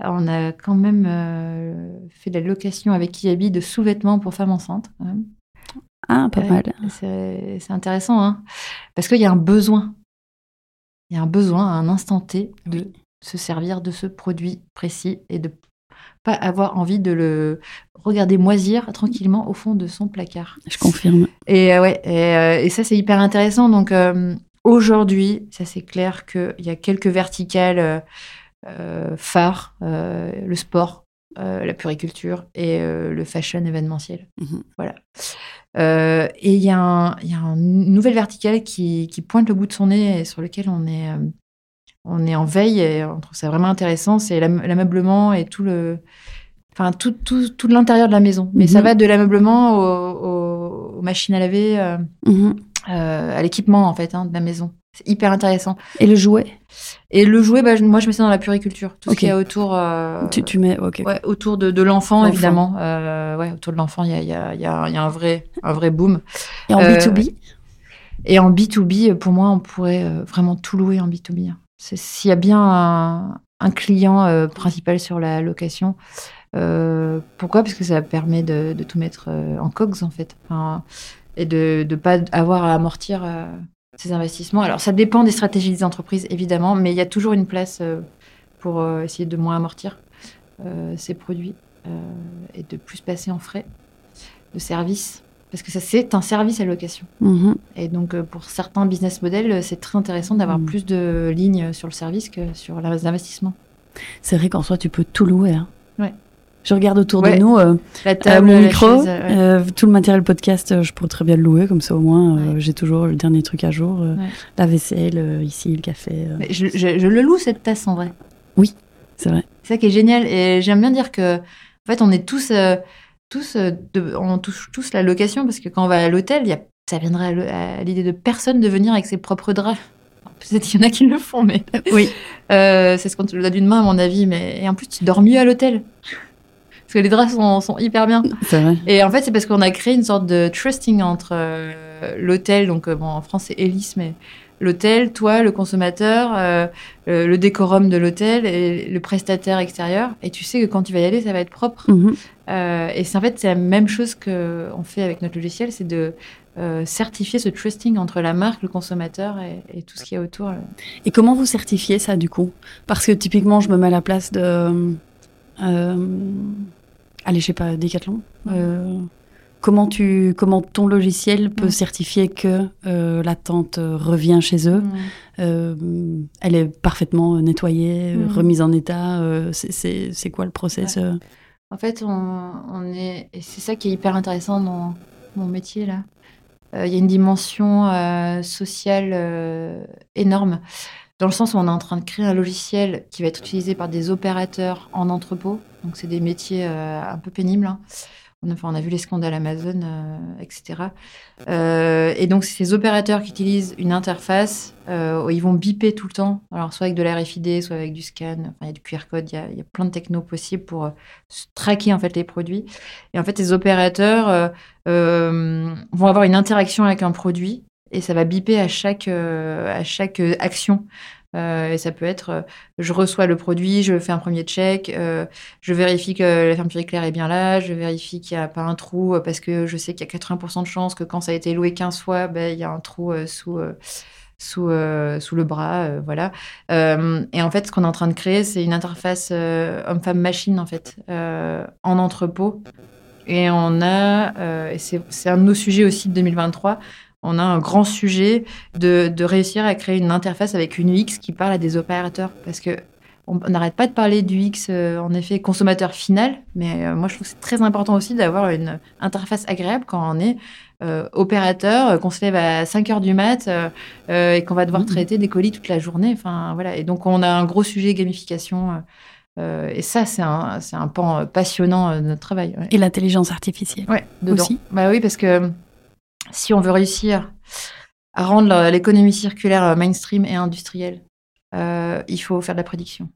Alors, on a quand même euh, fait de la location avec Kiabi de sous-vêtements pour femmes enceintes. quand même. Ah, pas mal. C'est intéressant, hein parce qu'il y a un besoin. Il y a un besoin à un instant T de Oui. se servir de ce produit précis et de pas avoir envie de le regarder moisir tranquillement au fond de son placard. Je confirme. Et euh, ouais, et, euh, et ça c'est hyper intéressant. Donc euh, aujourd'hui, ça c'est clair qu'il y a quelques verticales phares, euh, le sport, euh, la puriculture et euh, le fashion événementiel. Mhm. Voilà. Euh, et il y, a y une nouvelle verticale qui, qui pointe le bout de son nez et sur lequel on est, euh, on est en veille et on trouve ça vraiment intéressant. C'est l'am- l'ameublement et tout le, enfin tout, tout, tout l'intérieur de la maison. Mais ça Mhm. va de l'ameublement au- au- aux machines à laver, euh, Mhm. euh, à l'équipement en fait hein, de la maison. C'est hyper intéressant. Et le jouet? Et le jouet, bah, moi je mets ça dans la puriculture. Tout ce qu'il y a autour. euh, tu, tu mets. Ok. Ouais, autour de, de l'enfant, évidemment. Euh, ouais, autour de l'enfant, il y a, y, a, y, a, y a un, vrai, un vrai boom. Et en Euh, B2B Et en B2B, pour moi, on pourrait euh, vraiment tout louer en B2B. hein. S'il y a bien un, un client euh, principal sur la location, euh, pourquoi? Parce que ça permet de, de tout mettre euh, en COGS, en fait. Enfin, et de ne pas avoir à amortir euh, ces investissements. Alors, ça dépend des stratégies des entreprises, évidemment, mais il y a toujours une place euh, pour euh, essayer de moins amortir euh, ces produits et de plus passer en frais de service. Parce que ça, c'est un service à location. Mhm. Et donc, pour certains business models, c'est très intéressant d'avoir Mm. plus de lignes sur le service que sur les investissements. C'est vrai qu'en soi, tu peux tout louer. hein. Ouais. Je regarde autour Ouais. de nous, euh, La euh, table, mon la micro, chaise, euh, ouais. euh, tout le matériel podcast, je pourrais très bien le louer, comme ça au moins Ouais. j'ai toujours le dernier truc à jour. La vaisselle, ici, le café. je, je- je le loue cette tasse en vrai. C'est vrai. C'est ça qui est génial. Et j'aime bien dire que, en fait, on est tous, tous, de- on touche tous la location parce que quand on va à l'hôtel, il y a, ça viendrait à l'idée de personne de venir avec ses propres draps. Peut-être qu'il y en a qui le font, mais Oui. <laughs> euh, c'est ce qu'on te le donne d'une main, à mon avis. Mais et en plus, tu dors mieux à l'hôtel parce que les draps sont, sont hyper bien. C'est vrai. Et en fait, c'est parce qu'on a créé une sorte de trusting entre euh, l'hôtel, donc euh, bon, en France c'est Hélice, mais l'hôtel, toi, le consommateur, euh, le décorum de l'hôtel et le prestataire extérieur. Et tu sais que quand tu vas y aller, ça va être propre. Mhm. Euh, et c'est en fait c'est la même chose qu'on fait avec notre logiciel, c'est de euh, certifier ce trusting entre la marque, le consommateur et, et tout ce qui est autour. Et comment vous certifiez ça du coup? Parce que typiquement, je me mets à la place de, allez, je sais pas, Decathlon. Euh, comment tu, comment ton logiciel peut certifier que euh, la tente revient chez eux. Euh, elle est parfaitement nettoyée, Mhm. remise en état. euh, c'est- c'est c'est quoi le process euh? En fait, on, on est, et c'est ça qui est hyper intéressant dans mon métier là. Euh, Il y a une dimension euh, sociale euh, énorme, dans le sens où on est en train de créer un logiciel qui va être utilisé par des opérateurs en entrepôt. Donc, c'est des métiers euh, un peu pénibles. hein. On a, enfin, on a vu les scandales Amazon, euh, etc. Euh, et donc, c'est ces opérateurs qui utilisent une interface où ils vont biper tout le temps. Alors, soit avec de la RFID, soit avec du scan. Enfin, il y a du QR code. Il y a, il y a plein de technos possibles pour traquer en fait les produits. Et en fait, les opérateurs vont avoir une interaction avec un produit et ça va biper à chaque, euh, à chaque euh, action. Euh, et ça peut être, je reçois le produit, je fais un premier check, je vérifie que la fermeture éclair est bien là, je vérifie qu'il n'y a pas un trou parce que je sais qu'il y a 80% de chances que quand ça a été loué 15 fois, ben, il y a un trou sous, sous, sous le bras. voilà. Et en fait, ce qu'on est en train de créer, c'est une interface homme-femme-machine en fait, en entrepôt. Et on a, c'est un de nos sujets aussi de 2023, on a un grand sujet de, de réussir à créer une interface avec une UX qui parle à des opérateurs. Parce que on n'arrête pas de parler du UX, euh, en effet, consommateur final, mais euh, moi je trouve que c'est très important aussi d'avoir une interface agréable quand on est euh, opérateur, qu'on se lève à 5 heures du mat et qu'on va devoir Mhm. traiter des colis toute la journée. Enfin, voilà. Et donc on a un gros sujet gamification. euh, et ça, c'est un, c'est un pan passionnant de notre travail. ouais. Et l'intelligence artificielle. Ouais, dedans. Aussi. Bah oui, parce que si on veut réussir à rendre l'économie circulaire euh, mainstream et industrielle, euh, il faut faire de la prédiction.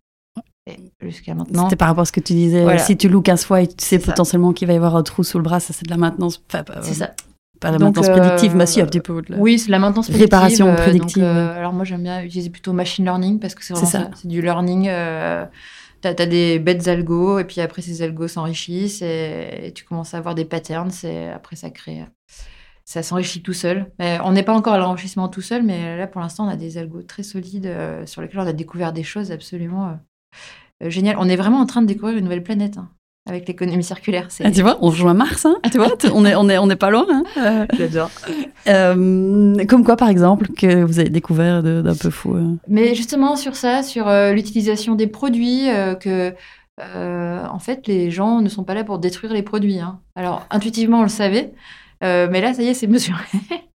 Jusqu'à maintenant. C'était par rapport à ce que tu disais. Voilà. Si tu loues 15 fois et tu sais potentiellement qu'il va y avoir un trou sous le bras, ça c'est de la maintenance. Enfin, C'est ça. Pas la Donc, maintenance euh, prédictive, mais si, un petit peu. la- Oui, c'est de la maintenance prédictive. Réparation euh, prédictive, donc, euh, alors moi, j'aime bien utiliser plutôt machine learning parce que c'est vraiment ça. ça. C'est du learning. Euh, T'as as des bêtes algos et puis après ces algos s'enrichissent et, et tu commences à avoir des patterns. Et après ça crée, ça s'enrichit tout seul. Mais on n'est pas encore à l'enrichissement tout seul, mais là pour l'instant on a des algos très solides euh, sur lesquels on a découvert des choses absolument euh, euh, géniales. On est vraiment en train de découvrir une nouvelle planète hein, avec l'économie circulaire. Ah, tu vois, on rejoint Mars, hein, tu vois, <laughs> on est, on est, on est pas loin. hein. Euh, j'adore. comme quoi, par exemple, que vous avez découvert d'un peu fou. Mais justement sur ça, sur l'utilisation des produits, que en fait les gens ne sont pas là pour détruire les produits. hein. Alors intuitivement on le savait, euh, mais là ça y est c'est mesuré. <laughs>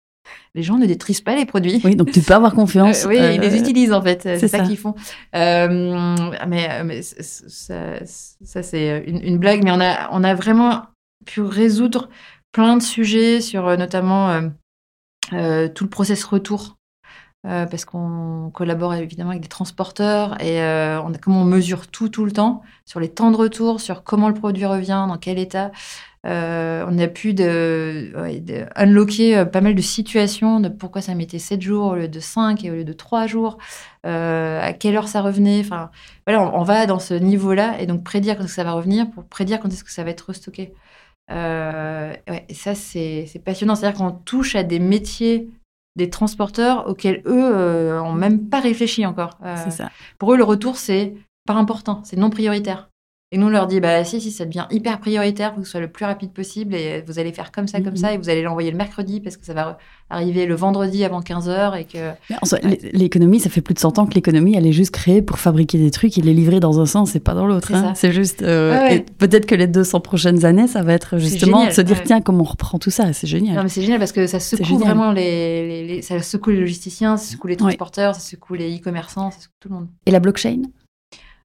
les gens ne détruisent pas les produits. Oui, donc tu peux avoir confiance. <laughs> Euh, oui, ils les euh, utilisent en fait, c'est ça, ça. qu'ils font. Euh, mais ça, ça, c'est une, une blague, mais on a, on a vraiment pu résoudre plein de sujets sur notamment tout le process retour. parce qu'on collabore évidemment avec des transporteurs et on a, comme on mesure tout tout le temps sur les temps de retour, sur comment le produit revient, dans quel état, euh, on a pu de, ouais, de unlocker euh, pas mal de situations de pourquoi ça mettait 7 jours au lieu de 5 et au lieu de 3 jours, euh, à quelle heure ça revenait. Enfin, voilà, on, on va dans ce niveau-là et donc prédire quand est-ce que ça va revenir pour prédire quand est-ce que ça va être restocké. Euh, ouais, et ça, c'est passionnant. C'est-à-dire qu'on touche à des métiers des transporteurs auxquels eux euh, ont même pas réfléchi encore. Ça. pour eux, le retour, c'est pas important, c'est non prioritaire. Et nous, on leur dit, bah si, si, ça devient hyper prioritaire, faut que ce soit le plus rapide possible et vous allez faire comme ça, comme Mhm. ça, et vous allez l'envoyer le mercredi parce que ça va arriver le vendredi avant 15h et que. L'économie, ça fait plus de 100 ans que l'économie, elle est juste créée pour fabriquer des trucs et les livrer dans un sens et pas dans l'autre. C'est hein. ça. C'est juste. euh, Ouais, ouais. et Peut-être que les 200 prochaines années, ça va être justement génial, de se dire ouais. tiens, comment on reprend tout ça? C'est Non, génial. mais c'est génial parce que ça secoue vraiment les, les- les- Ça secoue les logisticiens, ça secoue les transporteurs, ça secoue les e-commerçants, ça secoue tout le monde. Et la blockchain?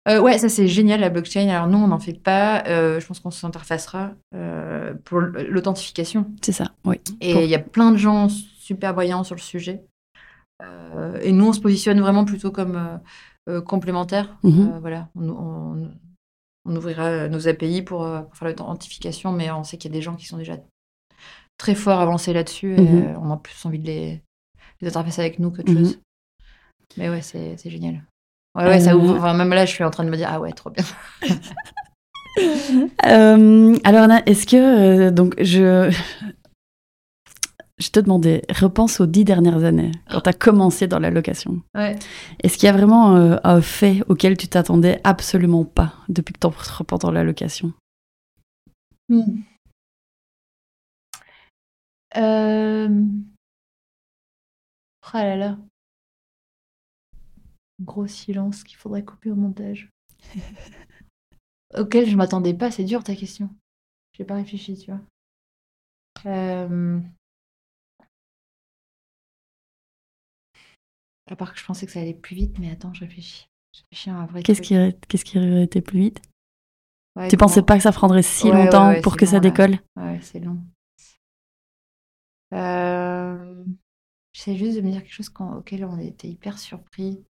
Euh, ouais, ça c'est génial la blockchain. Alors nous, on n'en fait pas. Euh, je pense qu'on s'interfacera euh, pour l'authentification. C'est ça, oui. Et Pour- il y a plein de gens super brillants sur le sujet. Et nous, on se positionne vraiment plutôt comme complémentaires. Mhm. Voilà, on, on- on ouvrira nos API pour, pour faire l'authentification, mais on sait qu'il y a des gens qui sont déjà très forts avancés là-dessus. Et Mhm. on a plus envie de les, les interfacer avec nous qu'autre Mhm. chose. Mais ouais, c'est génial. Ouais, ouais, ça Euh, ouvre. Enfin, même là, je suis en train de me dire, ah ouais, trop bien. <laughs> Euh, alors, Anna, est-ce que. euh, donc, je. Je te demandais, repense aux dix dernières années, quand tu as commencé dans la location. Ouais. Est-ce qu'il y a vraiment euh, un fait auquel tu t'attendais absolument pas depuis que tu reprends dans la location? Hmm. Euh... Oh là là. Gros silence qu'il faudrait couper au montage. Auquel je m'attendais pas, c'est dur ta question. J'ai pas réfléchi, tu vois. Euh, À part que je pensais que ça allait plus vite, mais attends, je réfléchis. Je réfléchis à un vrai Qu'est-ce qui, aurait- qu'est-ce qui aurait été plus vite? Ouais, Tu comment- pensais pas que ça prendrait si Ouais, longtemps ouais, pour que ça là. décolle? Ouais, c'est long. Euh, J'essaie juste de me dire quelque chose auquel on était hyper surpris.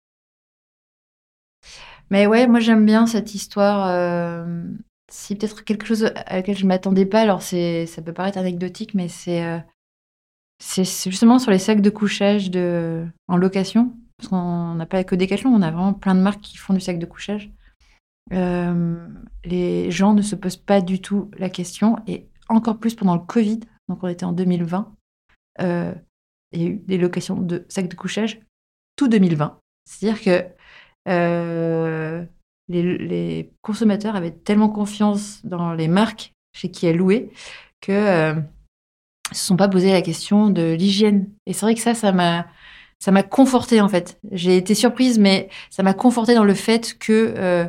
Mais ouais, moi j'aime bien cette histoire. euh, Si peut-être quelque chose à laquelle je m'attendais pas, alors c'est, ça peut paraître anecdotique, mais c'est, euh, c'est c'est justement sur les sacs de couchage de, en location. Parce qu'on n'a pas que Decathlon, on a vraiment plein de marques qui font du sac de couchage. Euh, les gens ne se posent pas du tout la question, et encore plus pendant le Covid, donc on était en 2020, euh, il y a eu des locations de sacs de couchage tout 2020. C'est-à-dire que euh, les, les consommateurs avaient tellement confiance dans les marques chez qui elles louaient que euh, se sont pas posé la question de l'hygiène. Et c'est vrai que ça, ça m'a ça m'a conforté en fait. J'ai été surprise, mais ça m'a conforté dans le fait que euh,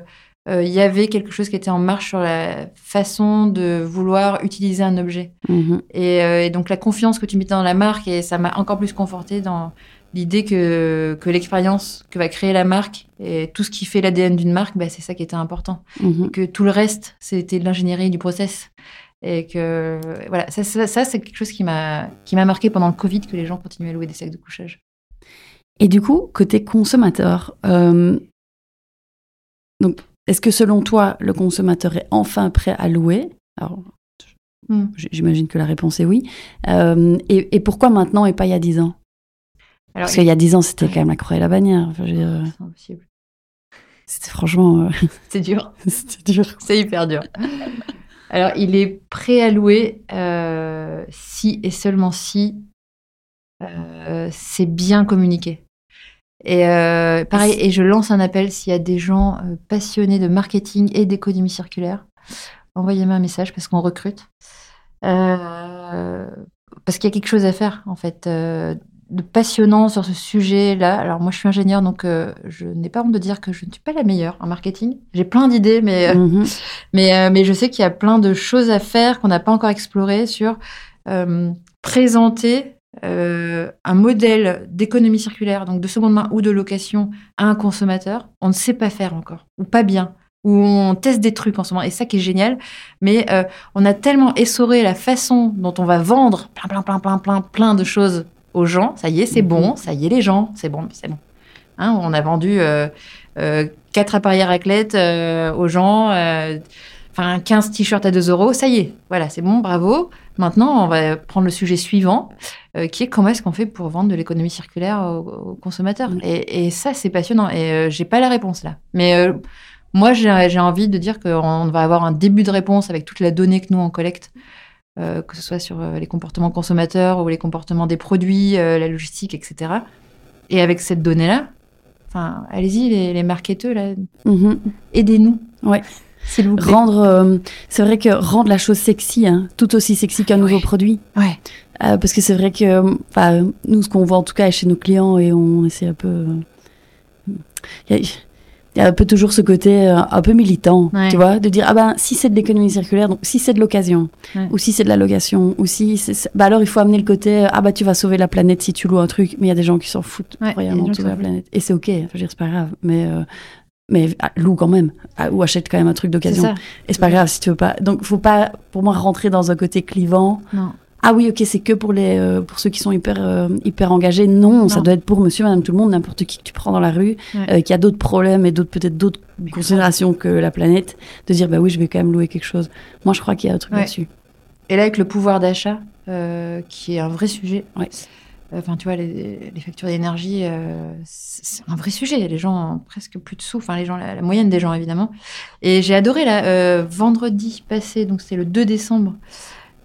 euh, il y avait quelque chose qui était en marche sur la façon de vouloir utiliser un objet. Mhm. Et, euh, et donc la confiance que tu mettais dans la marque, et ça m'a encore plus conforté dans l'idée que, que l'expérience que va créer la marque et tout ce qui fait l'ADN d'une marque, bah, c'est ça qui était important. Mhm. Que tout le reste, c'était de l'ingénierie du process. Et que voilà, ça, ça, ça, c'est quelque chose qui m'a marqué pendant le Covid, que les gens continuaient à louer des sacs de couchage. Et du coup, côté consommateur, euh, donc, est-ce que selon toi, le consommateur est enfin prêt à louer? Alors, Hmm. j'imagine que la réponse est oui. Euh, et, et pourquoi maintenant et pas il y a 10 ans? Alors, Parce qu'il y a 10 ans, c'était Ouais. quand même la croix et la bannière. Enfin, dire, c'est impossible. c'était franchement, euh, <laughs> C'est dur. c'était dur. C'est hyper dur. Alors, il est prêt à louer euh, si et seulement si euh, c'est bien communiqué. Et euh, pareil, et je lance un appel s'il y a des gens euh, passionnés de marketing et d'économie circulaire, envoyez-moi un message parce qu'on recrute. Euh, parce qu'il y a quelque chose à faire, en fait, euh, de passionnant sur ce sujet-là. Alors, moi, je suis ingénieure, donc euh, je n'ai pas honte de dire que je ne suis pas la meilleure en marketing. J'ai plein d'idées, mais euh, Mhm. <laughs> mais, euh, mais je sais qu'il y a plein de choses à faire qu'on n'a pas encore explorées sur euh, présenter un modèle d'économie circulaire, donc de seconde main ou de location, à un consommateur. On ne sait pas faire encore, ou pas bien, ou on teste des trucs en ce moment, et ça qui est génial. Mais euh, on a tellement essoré la façon dont on va vendre plein, plein, plein, plein, plein, plein de choses aux gens. Ça y est, c'est Mhm. bon, ça y est, les gens, c'est bon, c'est bon. Hein, on a vendu euh, euh, quatre appareils à raclette euh, aux gens. euh, Enfin, 15 t-shirts à 2 euros, ça y est, voilà, c'est bon, bravo. Maintenant, on va prendre le sujet suivant, euh, qui est comment est-ce qu'on fait pour vendre de l'économie circulaire aux, aux consommateurs. Mm. Et, et ça, c'est passionnant. Et euh, j'ai pas la réponse là. Mais euh, moi, j'ai j'ai envie de dire qu'on va avoir un début de réponse avec toute la donnée que nous on collecte, euh, que ce soit sur euh, les comportements consommateurs ou les comportements des produits, euh, la logistique, etc. Et avec cette donnée-là, enfin, allez-y les, les marketeurs là, Mhm. aidez-nous. Ouais. S'il vous plaît. Rendre, euh, c'est vrai que rendre la chose sexy, hein, tout aussi sexy qu'un nouveau produit. Ouais. Parce que c'est vrai que, nous, ce qu'on voit en tout cas chez nos clients, et on essaie un peu. Il y, a- il y a un peu toujours ce côté euh, un peu militant, Ouais. tu vois, de dire ah ben si c'est de l'économie circulaire, donc si c'est de l'occasion, Ouais. ou si c'est de la location, ou si c'est- bah alors il faut amener le côté euh, ah bah tu vas sauver la planète si tu loues un truc, mais il y a des gens qui s'en foutent Ouais, de sauver la planète, et c'est ok, je veux dire c'est pas grave, mais euh, mais ah, loue quand même, Ah, ou achète quand même un truc C'est d'occasion. ça. Et c'est pas grave si tu veux pas. Donc, faut pas, pour moi, rentrer dans un côté clivant. Non. Ah oui, ok, c'est que pour les, euh, pour ceux qui sont hyper, euh, hyper engagés. Non, ça doit être pour monsieur, madame, tout le monde, n'importe qui que tu prends dans la rue, Ouais. euh, qui a d'autres problèmes et d'autres, peut-être d'autres considérations que la planète, de dire, bah oui, je vais quand même louer quelque chose. Moi, je crois qu'il y a un truc Ouais. là-dessus. Et là, avec le pouvoir d'achat, euh, qui est un vrai sujet, Ouais. Enfin, tu vois, les, les factures d'énergie, euh, c'est un vrai sujet. Les gens ont presque plus de sous. Enfin, les gens, la, la moyenne des gens, évidemment. Et j'ai adoré, là, euh, vendredi passé, donc c'était le 2 décembre,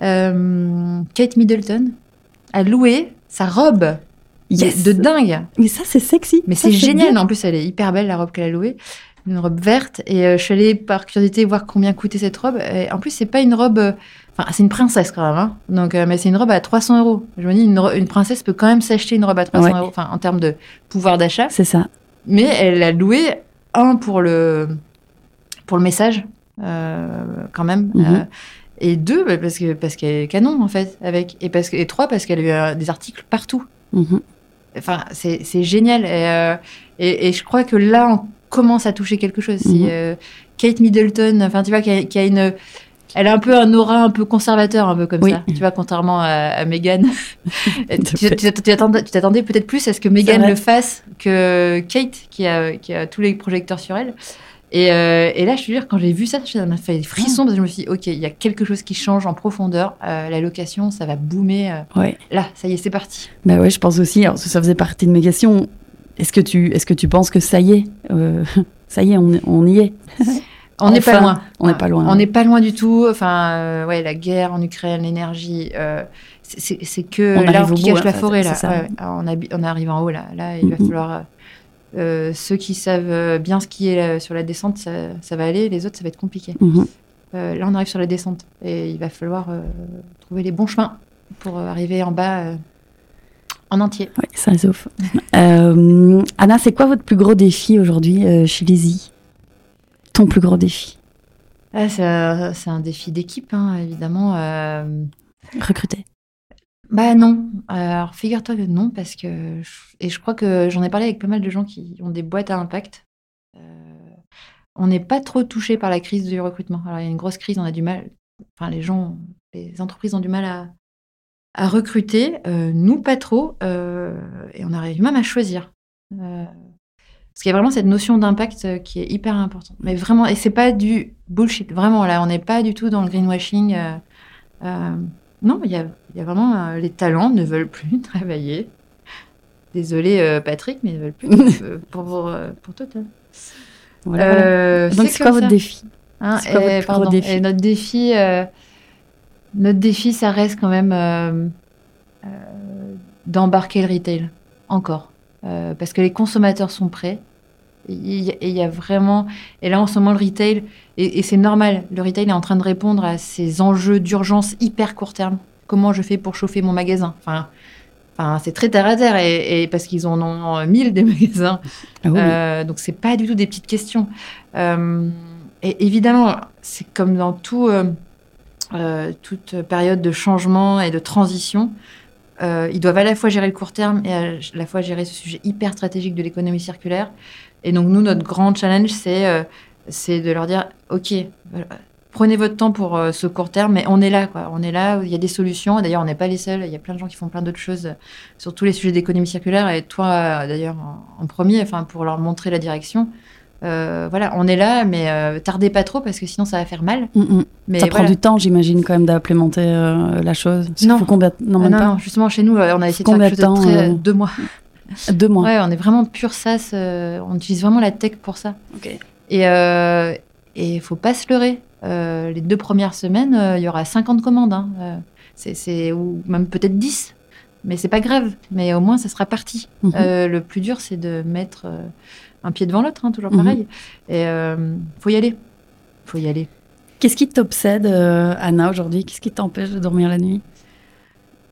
euh, Kate Middleton a loué sa robe Yes. de dingue. Mais ça, c'est sexy. Mais c'est génial. bien. En plus, elle est hyper belle, la robe qu'elle a louée. Une robe verte. Et euh, je suis allée par curiosité voir combien coûtait cette robe. Et en plus, c'est pas une robe. euh, Enfin, c'est une princesse quand même. hein. Donc, euh, mais c'est une robe à 300 euros. Je me dis, une, princesse peut quand même s'acheter une robe à 300 Ouais. euros. Enfin, en termes de pouvoir d'achat. C'est ça. Mais elle a loué un pour le pour le message euh, quand même. Mhm. Et deux bah, parce que parce qu'elle est canon en fait avec et parce que et trois parce qu'elle a eu euh, des articles partout. Mhm. Enfin, c'est génial. Et, euh, et, et je crois que là, on commence à toucher quelque chose. Mhm. euh, Kate Middleton, enfin, tu vois, qui a, qui a une. Elle a un peu un aura un peu conservateur, un peu comme Oui. ça. Tu vois, contrairement à, à <laughs> tu t'attendais peut-être plus à ce que Meghan vrai. le fasse que Kate, qui a, qui a tous les projecteurs sur elle. Et, euh, et là, je te jure, quand j'ai vu ça, ça m'a fait des frissons parce que je me suis dit, OK, il y a quelque chose qui change en profondeur. Euh, la location, ça va boomer. euh. Ouais. Là, ça y est, c'est parti. Bah ouais, je pense aussi. Alors, ça faisait partie de mes questions. Est-ce que tu, est-ce que tu penses que ça y est, <laughs> ça y est, on, on y est? <laughs> On n'est Enfin, pas loin. on n'est pas loin. On n'est pas loin du tout. Enfin, ouais, la guerre en Ukraine, l'énergie, c'est- que On au qui cache la en fait, forêt là. Ouais, on, arrive en haut là. Là, il va Mhm. falloir. Euh, ceux qui savent euh, bien skier sur la descente, ça, ça va aller. Les autres, ça va être compliqué. Mhm. Euh, là, on arrive sur la descente et il va falloir euh, trouver les bons chemins pour arriver en bas en entier. Ouais, ça sauf. <laughs> Anna, c'est quoi votre plus gros défi aujourd'hui chez Lizzie Ton plus gros défi? Ah, c'est un, défi d'équipe, hein, évidemment. Recruter. Bah non. Alors figure-toi que non, parce que. Et je crois que j'en ai parlé avec pas mal de gens qui ont des boîtes à impact. Euh, on n'est pas trop touché par la crise du recrutement. Alors il y a une grosse crise, on a du mal. Enfin, les gens, les entreprises ont du mal à, recruter. Euh, nous, pas trop. Euh, et on arrive même à choisir. Euh, parce qu'il y a vraiment cette notion d'impact euh, qui est hyper importante. Mais vraiment, et c'est pas du bullshit. Vraiment, là, on n'est pas du tout dans le greenwashing. euh, euh, non, il y a, il y a vraiment euh, les talents ne veulent plus <laughs> travailler. Désolé euh, Patrick, mais ils ne veulent plus <laughs> euh, pour, pour, pour Total. Voilà, voilà. Donc c'est quoi votre ça. défi? Hein, c'est quoi et, votre plus gros pardon, défi? et notre défi, euh, notre défi, ça reste quand même euh, euh, d'embarquer le retail encore, parce que les consommateurs sont prêts. Et il y, a- vraiment, et là en ce moment le retail, et, et c'est normal, le retail est en train de répondre à ces enjeux d'urgence hyper court terme. Comment je fais pour chauffer mon magasin? Enfin, enfin c'est très terre à terre, et, et parce qu'ils en ont euh, mille des <laughs> magasins. Ah oui. Euh, donc c'est pas du tout des petites questions. Euh, et évidemment, c'est comme dans tout, euh, euh, toute période de changement et de transition. euh, ils doivent à la fois gérer le court terme et à la fois gérer ce sujet hyper stratégique de l'économie circulaire. Et donc nous, notre grand challenge, c'est euh, c'est de leur dire, ok, voilà, prenez votre temps pour euh, ce court terme, mais on est là, quoi. On est là, il y a des solutions. D'ailleurs, on n'est pas les seuls. Il y a plein de gens qui font plein d'autres choses euh, sur tous les sujets d'économie circulaire. Et toi, euh, d'ailleurs, en, premier, enfin, pour leur montrer la direction. Euh, voilà, on est là, mais euh, tardez pas trop parce que sinon ça va faire mal. Mm, mm. Mais ça prend du temps, j'imagine, quand même, d'implémenter euh, la chose. Non. faut combien Non, Ah même non, pas. non, justement, chez nous, euh, on a essayé de faire quelque chose de très, euh, deux mois. Deux mois. Ouais, on est vraiment pur SaaS. euh, on utilise vraiment la tech pour ça. Ok. Et euh, et faut pas se leurrer. Euh, les deux premières semaines, il y aura 50 commandes. hein. C'est, ou même peut-être 10. Mais c'est pas grave. Mais au moins, ça sera parti. Mhm. Le plus dur, c'est de mettre un pied devant l'autre, hein, toujours Mhm. pareil. Et euh, faut y aller. Faut y aller. Qu'est-ce qui t'obsède, Anna, aujourd'hui? Qu'est-ce qui t'empêche de dormir la nuit?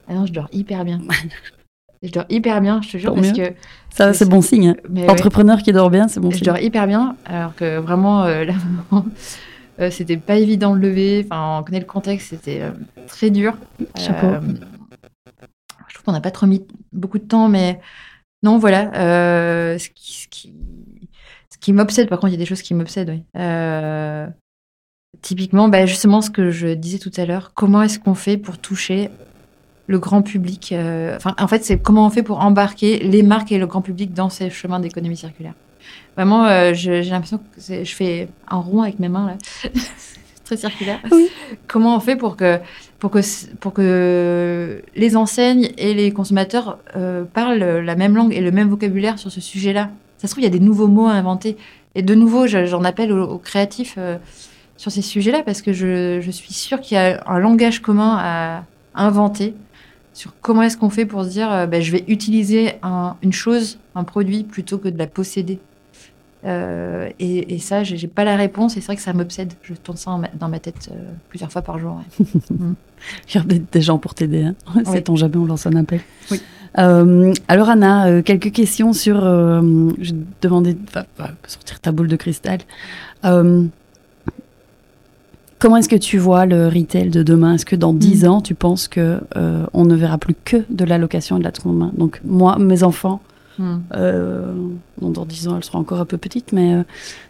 Ah non, je dors hyper bien. <laughs> je dors hyper bien, je te jure, Tant parce mieux. que Ça, C'est- bon signe. hein. mais ouais, Entrepreneur qui dort bien, c'est bon je signe. dors hyper bien, alors que vraiment, euh, <laughs> là, euh, c'était pas évident de lever. Enfin, on connaît le contexte, c'était euh, très dur. Chapeau. Je trouve qu'on n'a pas trop mis beaucoup de temps, mais non, voilà. ce qui, ce qui, ce qui m'obsède, par contre, il y a des choses qui m'obsèdent, oui. Typiquement, bah, justement, ce que je disais tout à l'heure, comment est-ce qu'on fait pour toucher le grand public euh, Enfin, en fait, c'est comment on fait pour embarquer les marques et le grand public dans ces chemins d'économie circulaire. Vraiment, euh, j'ai l'impression que je fais un rond avec mes mains là. <laughs> très circulaire. Oui. Comment on fait pour que, pour que, pour que les enseignes et les consommateurs euh, parlent la même langue et le même vocabulaire sur ce sujet-là? Ça se trouve, il y a des nouveaux mots à inventer. Et de nouveau, je- j'en appelle aux, aux créatifs sur ces sujets-là parce que je, je suis sûre qu'il y a un langage commun à inventer sur comment est-ce qu'on fait pour se dire euh, ben, je vais utiliser un- une chose, un produit, plutôt que de la posséder. Euh, et, et ça, j'ai j'ai pas la réponse et c'est vrai que ça m'obsède. Je tourne ça ma- dans ma tête euh, plusieurs fois par jour. ouais. <laughs> Il y a des, gens pour t'aider. Hein. Oui. Sait-on jamais, on lance un appel. Oui. Euh, alors Anna, quelques questions sur... je vais te demander, enfin, sortir ta boule de cristal. Comment est-ce que tu vois le retail de demain? Est-ce que dans 10 Mm. ans, tu penses que euh, on ne verra plus que de la location et de la seconde main? Donc moi, mes enfants, Hmm. euh, bon, dans 10 ans, elles seront encore un peu petites, mais... euh,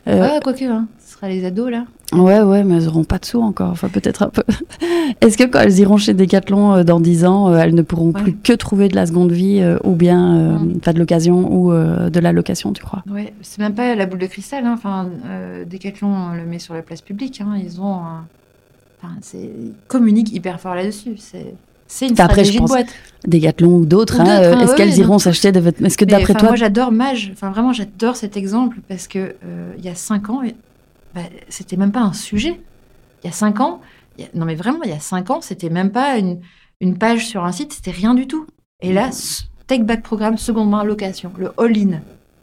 euh, Ouais, quoique, hein. ce sera les ados là. Ouais, ouais, mais elles n'auront pas de sous encore. Enfin, peut-être un peu. <laughs> Est-ce que quand elles iront chez Decathlon euh, dans 10 ans, elles ne pourront Ouais. plus que trouver de la seconde vie ou bien, pas de l'occasion ou de la location, tu crois? Ouais, c'est même pas la boule de cristal. hein. Enfin, Decathlon le met sur la place publique. hein. Ils ont, enfin, ils communiquent hyper fort là-dessus. C'est, c'est une après, je pense- de boîte. Decathlon ou d'autres, Ou hein, d'autres, euh, hein, est-ce ouais, qu'elles iront s'acheter des vêtements Est-ce que d'après toi. moi j'adore Mage. Enfin, vraiment, j'adore cet exemple parce que euh, il y a cinq ans, bah, c'était même pas un sujet. Il y a cinq ans, a- non mais vraiment, il y a cinq ans, c'était même pas une, une page sur un site, c'était rien du tout. Et là, Take Back Programme, seconde main location, le all-in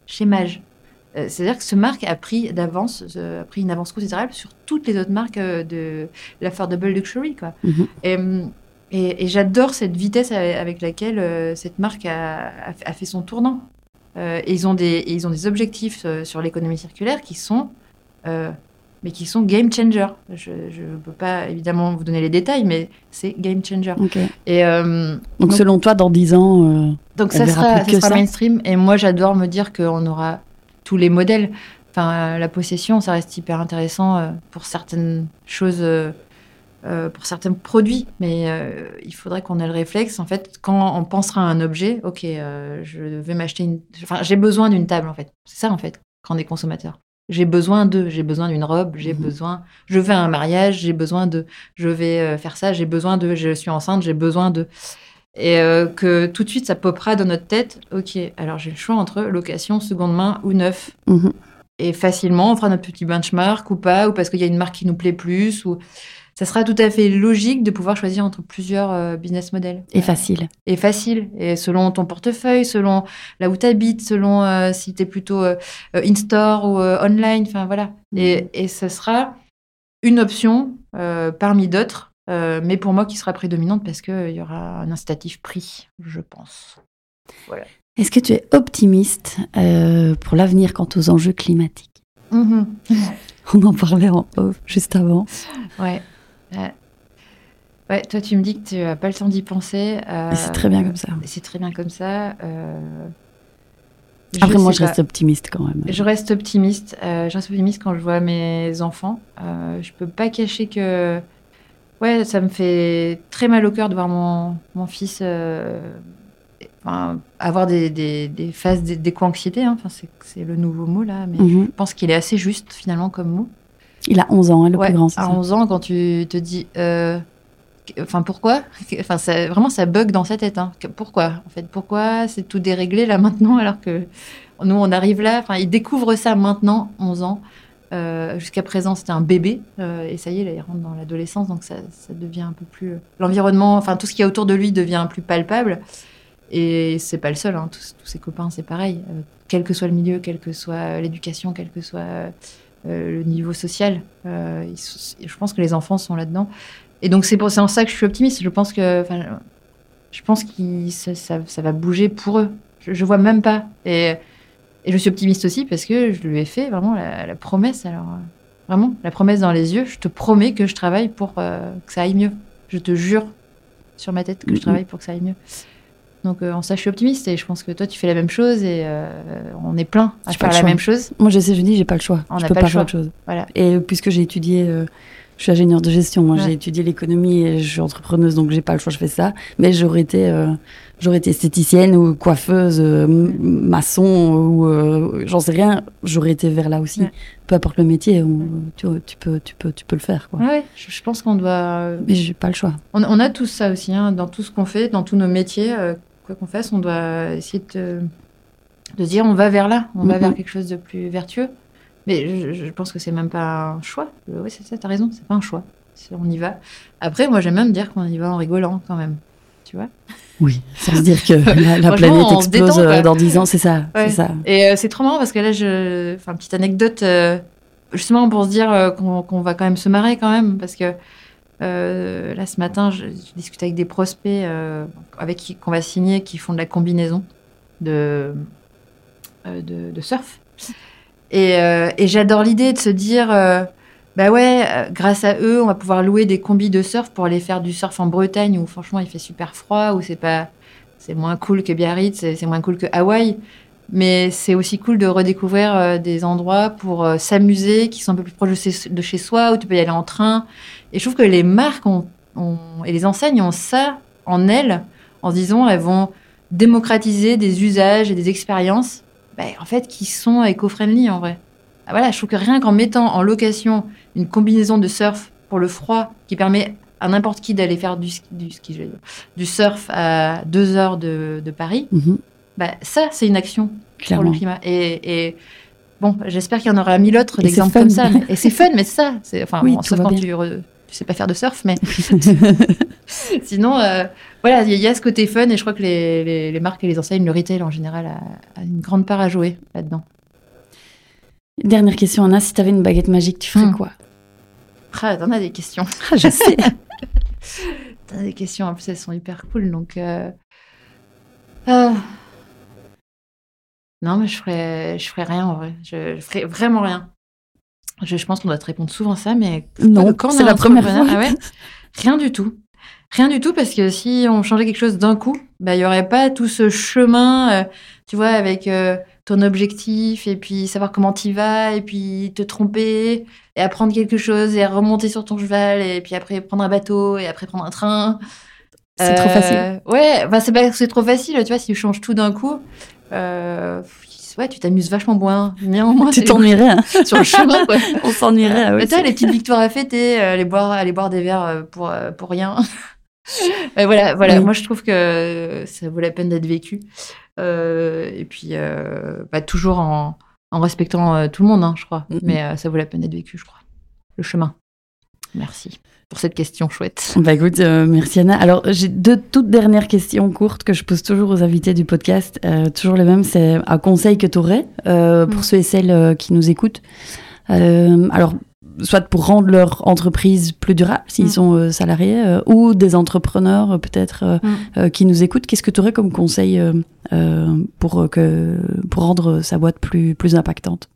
chez Mage. Euh, C'est-à-dire que ce marque a pris d'avance, euh, a pris une avance considérable sur toutes les autres marques euh, de l'affordable luxury, quoi. Mhm. Et, hum, et, et j'adore cette vitesse avec laquelle euh, cette marque a, fait son tournant. Euh, et ils ont des, ils ont des objectifs euh, sur l'économie circulaire qui sont, euh, mais qui sont game changer. Je ne peux pas évidemment vous donner les détails, mais c'est game changer. Et Donc, Donc- selon toi, dans 10 ans, donc On ça verra sera, plus ça que sera ça. mainstream. Et moi, j'adore me dire qu'on aura tous les modèles. Enfin, la possession, ça reste hyper intéressant pour certaines choses, euh, pour certains produits. Mais euh, il faudrait qu'on ait le réflexe. En fait, quand on pensera à un objet, ok, euh, je vais m'acheter une. Enfin, j'ai besoin d'une table, en fait. C'est ça, en fait, quand on est consommateur. J'ai besoin de, j'ai besoin d'une robe, j'ai Mhm. besoin, je vais à un mariage, j'ai besoin de, je vais faire ça, j'ai besoin de, je suis enceinte, j'ai besoin de. Et que tout de suite, ça popera dans notre tête. Ok, alors j'ai le choix entre location, seconde main ou neuf. mhm. Et facilement, on fera notre petit benchmark ou pas, ou parce qu'il y a une marque qui nous plaît plus. Ou ça sera tout à fait logique de pouvoir choisir entre plusieurs euh, business models. et facile. Et facile. Et selon ton portefeuille, selon là où tu habites, selon euh, si tu es plutôt euh, in-store ou euh, online. Enfin voilà. Et, et ce sera une option parmi d'autres, mais pour moi qui sera prédominante parce qu'il y aura un incitatif prix, je pense. Est-ce que tu es optimiste pour l'avenir quant aux enjeux climatiques? Mhm. <laughs> On en parlait en off juste avant. Ouais. Ouais. Ouais, toi tu me dis que tu n'as pas le temps d'y penser. euh, c'est très bien comme ça. C'est très bien comme ça. euh, Après, moi, je pas. reste optimiste quand même. Je reste optimiste. euh, je reste optimiste quand je vois mes enfants. Euh, je peux pas cacher que, ouais, ça me fait très mal au cœur de voir mon, mon fils euh, enfin, avoir des, des, des phases d'é- d'éco-anxiété. hein. Enfin, c'est, c'est le nouveau mot là, mais Mhm. je pense qu'il est assez juste finalement comme mot. Il a 11 ans, hein, le Ouais, plus grand, à ça 11 ans, quand tu te dis, euh, enfin pourquoi? Enfin, ça, vraiment, ça bug dans sa tête. hein. Pourquoi? En fait, pourquoi c'est tout déréglé là <laughs> maintenant alors que nous on arrive là? Enfin, il découvre ça maintenant, 11 ans. Euh, Jusqu'à présent, c'était un bébé euh, et ça y est, là, il rentre dans l'adolescence, donc ça, ça devient un peu plus. L'environnement, enfin tout ce qui est autour de lui devient plus palpable. Et c'est pas le seul, hein. tous, tous ses copains, c'est pareil. Quel que soit le milieu, quelle que soit l'éducation, quel que soit le niveau social. Euh, ils je pense que les enfants sont là-dedans. Et donc c'est en ça que je suis optimiste. Je pense que, je pense que ça, ça, ça va bouger pour eux. Je, je vois même pas. Et, et je suis optimiste aussi parce que je lui ai fait vraiment la, la promesse. Alors euh, vraiment la promesse dans les yeux. Je te promets que je travaille pour euh, que ça aille mieux. Je te jure sur ma tête que je travaille pour que ça aille mieux. Donc euh, en ça je suis optimiste et je pense que toi tu fais la même chose et euh, on est plein à faire la même chose. Moi, je sais, je dis, j'ai pas le choix. On je peux pas pas faire autre chose. Voilà. Et puisque j'ai étudié, euh, Je suis ingénieure de gestion. Moi, Ouais. j'ai étudié l'économie et je suis entrepreneuse, donc j'ai pas le choix, je fais ça. Mais j'aurais été, euh, j'aurais été esthéticienne ou coiffeuse, euh, maçon ou euh, j'en sais rien. J'aurais été vers là aussi. Ouais. Peu importe le métier, on- tu, tu peux, tu peux, tu peux le faire. Quoi. Je, je pense qu'on doit. Mais j'ai pas le choix. On, on a tous ça aussi, hein, dans tout ce qu'on fait, dans tous nos métiers, euh, quoi qu'on fasse, on doit essayer de, de se dire on va vers là, on va Mhm. vers quelque chose de plus vertueux. Mais je, je pense que c'est même pas un choix. Oui, c'est ça, t'as raison, c'est pas un choix. On y va. Après, moi, j'aime même dire qu'on y va en rigolant quand même. Tu vois? Oui, sans se dire que la, la planète explose détend, euh, dans 10 ans, c'est ça. Ouais. Ça. Et euh, c'est trop marrant parce que là, je... enfin, petite anecdote, euh, justement pour se dire euh, qu'on qu'on va quand même se marrer quand même, parce que euh, là, ce matin, je, discute avec des prospects euh, avec qui qu'on va signer, qui font de la combinaison de, euh, de, surf. Et, et j'adore l'idée de se dire, bah ouais, grâce à eux, on va pouvoir louer des combis de surf pour aller faire du surf en Bretagne où franchement il fait super froid, où c'est pas, c'est moins cool que Biarritz, c'est moins cool que Hawaï. Mais c'est aussi cool de redécouvrir des endroits pour s'amuser, qui sont un peu plus proches de chez soi, où tu peux y aller en train. Et je trouve que les marques ont, ont- et les enseignes ont ça en elles, en se disant elles vont démocratiser des usages et des expériences, bah, en fait, qui sont éco-friendly en vrai. Ah, Voilà, je trouve que rien qu'en mettant en location une combinaison de surf pour le froid, qui permet à n'importe qui d'aller faire du, ski- du, ski, je vais dire, du surf à deux heures de, de Paris, Mhm, bah, ça, c'est une action pour le climat. Et, et bon, j'espère qu'il y en aura mille autres d'exemples comme ça. mais- et c'est fun, mais c'est ça. C'est, enfin, Oui, bon, tout sauf quand bien. tu, tu sais pas faire de surf, mais <laughs> sinon, euh, voilà, il y, a- il y a ce côté fun et je crois que les, les, les marques et les enseignes, le retail en général, a, a une grande part à jouer là-dedans. Dernière question, Anna, si tu avais une baguette magique, tu ferais Hmm. quoi? Ah, t'en as des questions. <laughs> Ah, Je sais. <laughs> T'en as des questions, en plus elles sont hyper cool, donc... euh, ah. Non, mais je ferais, je ferais rien en vrai. Je, je ferais vraiment rien. Je, je pense qu'on doit te répondre souvent ça, mais non, quand c'est est la première fois. Ah ouais Rien du tout. Rien du tout, parce que si on changeait quelque chose d'un coup, bah, il n'y aurait pas tout ce chemin, euh, tu vois, avec euh, ton objectif, et puis savoir comment tu vas, et puis te tromper, et apprendre quelque chose, et remonter sur ton cheval, et puis après prendre un bateau, et après prendre un train. C'est trop Euh, facile. Ouais, bah, c'est pas que c'est trop facile, tu vois, si tu changes tout d'un coup, euh, ouais, tu t'amuses vachement moins. Néanmoins, Tu t'ennuierais. hein. <laughs> sur le chemin, quoi. <laughs> On s'ennuierait. ah ouais, Mais les petites victoires à fêter, euh, aller, boire, aller boire des verres euh, pour, euh, pour rien. <laughs> Mais voilà, voilà. Oui. moi je trouve que ça vaut la peine d'être vécu. Euh, et puis, euh, bah, toujours en, en respectant euh, tout le monde, hein, je crois. Mais euh, ça vaut la peine d'être vécu, je crois. Le chemin. Merci pour cette question chouette. Bah écoute, euh, merci Anna. Alors j'ai deux toutes dernières questions courtes que je pose toujours aux invités du podcast. Euh, toujours les mêmes, c'est un conseil que tu aurais pour Mm. ceux et celles euh, qui nous écoutent. Euh, alors, soit pour rendre leur entreprise plus durable, s'ils Mm. sont euh, salariés, euh, ou des entrepreneurs euh, peut-être euh, Mm. euh, qui nous écoutent. Qu'est-ce que tu aurais comme conseil euh, euh, pour, euh, que, pour rendre sa boîte plus, plus impactante?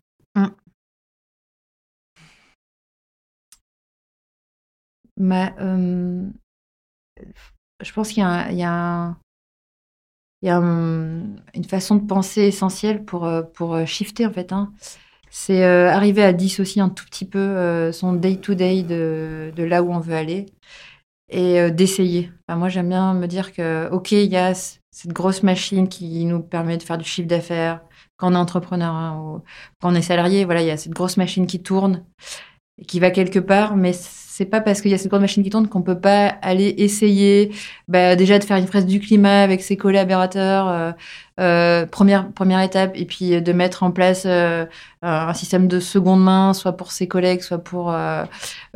Ma, euh, je pense qu'il y a, une façon de penser essentielle pour, euh, pour euh, shifter, en fait. hein. C'est arriver à dissocier un tout petit peu son day-to-day de, de là où on veut aller et d'essayer. Moi, j'aime bien me dire que, OK, il y a cette grosse machine qui nous permet de faire du chiffre d'affaires quand on est entrepreneur hein, ou quand on est salarié. Voilà, il y a cette grosse machine qui tourne et qui va quelque part, mais c'est pas parce qu'il y a cette grande machine qui tourne qu'on peut pas aller essayer bah, déjà de faire une fresque du climat avec ses collaborateurs, euh, euh, première, première étape, et puis de mettre en place euh, un système de seconde main, soit pour ses collègues, soit pour euh,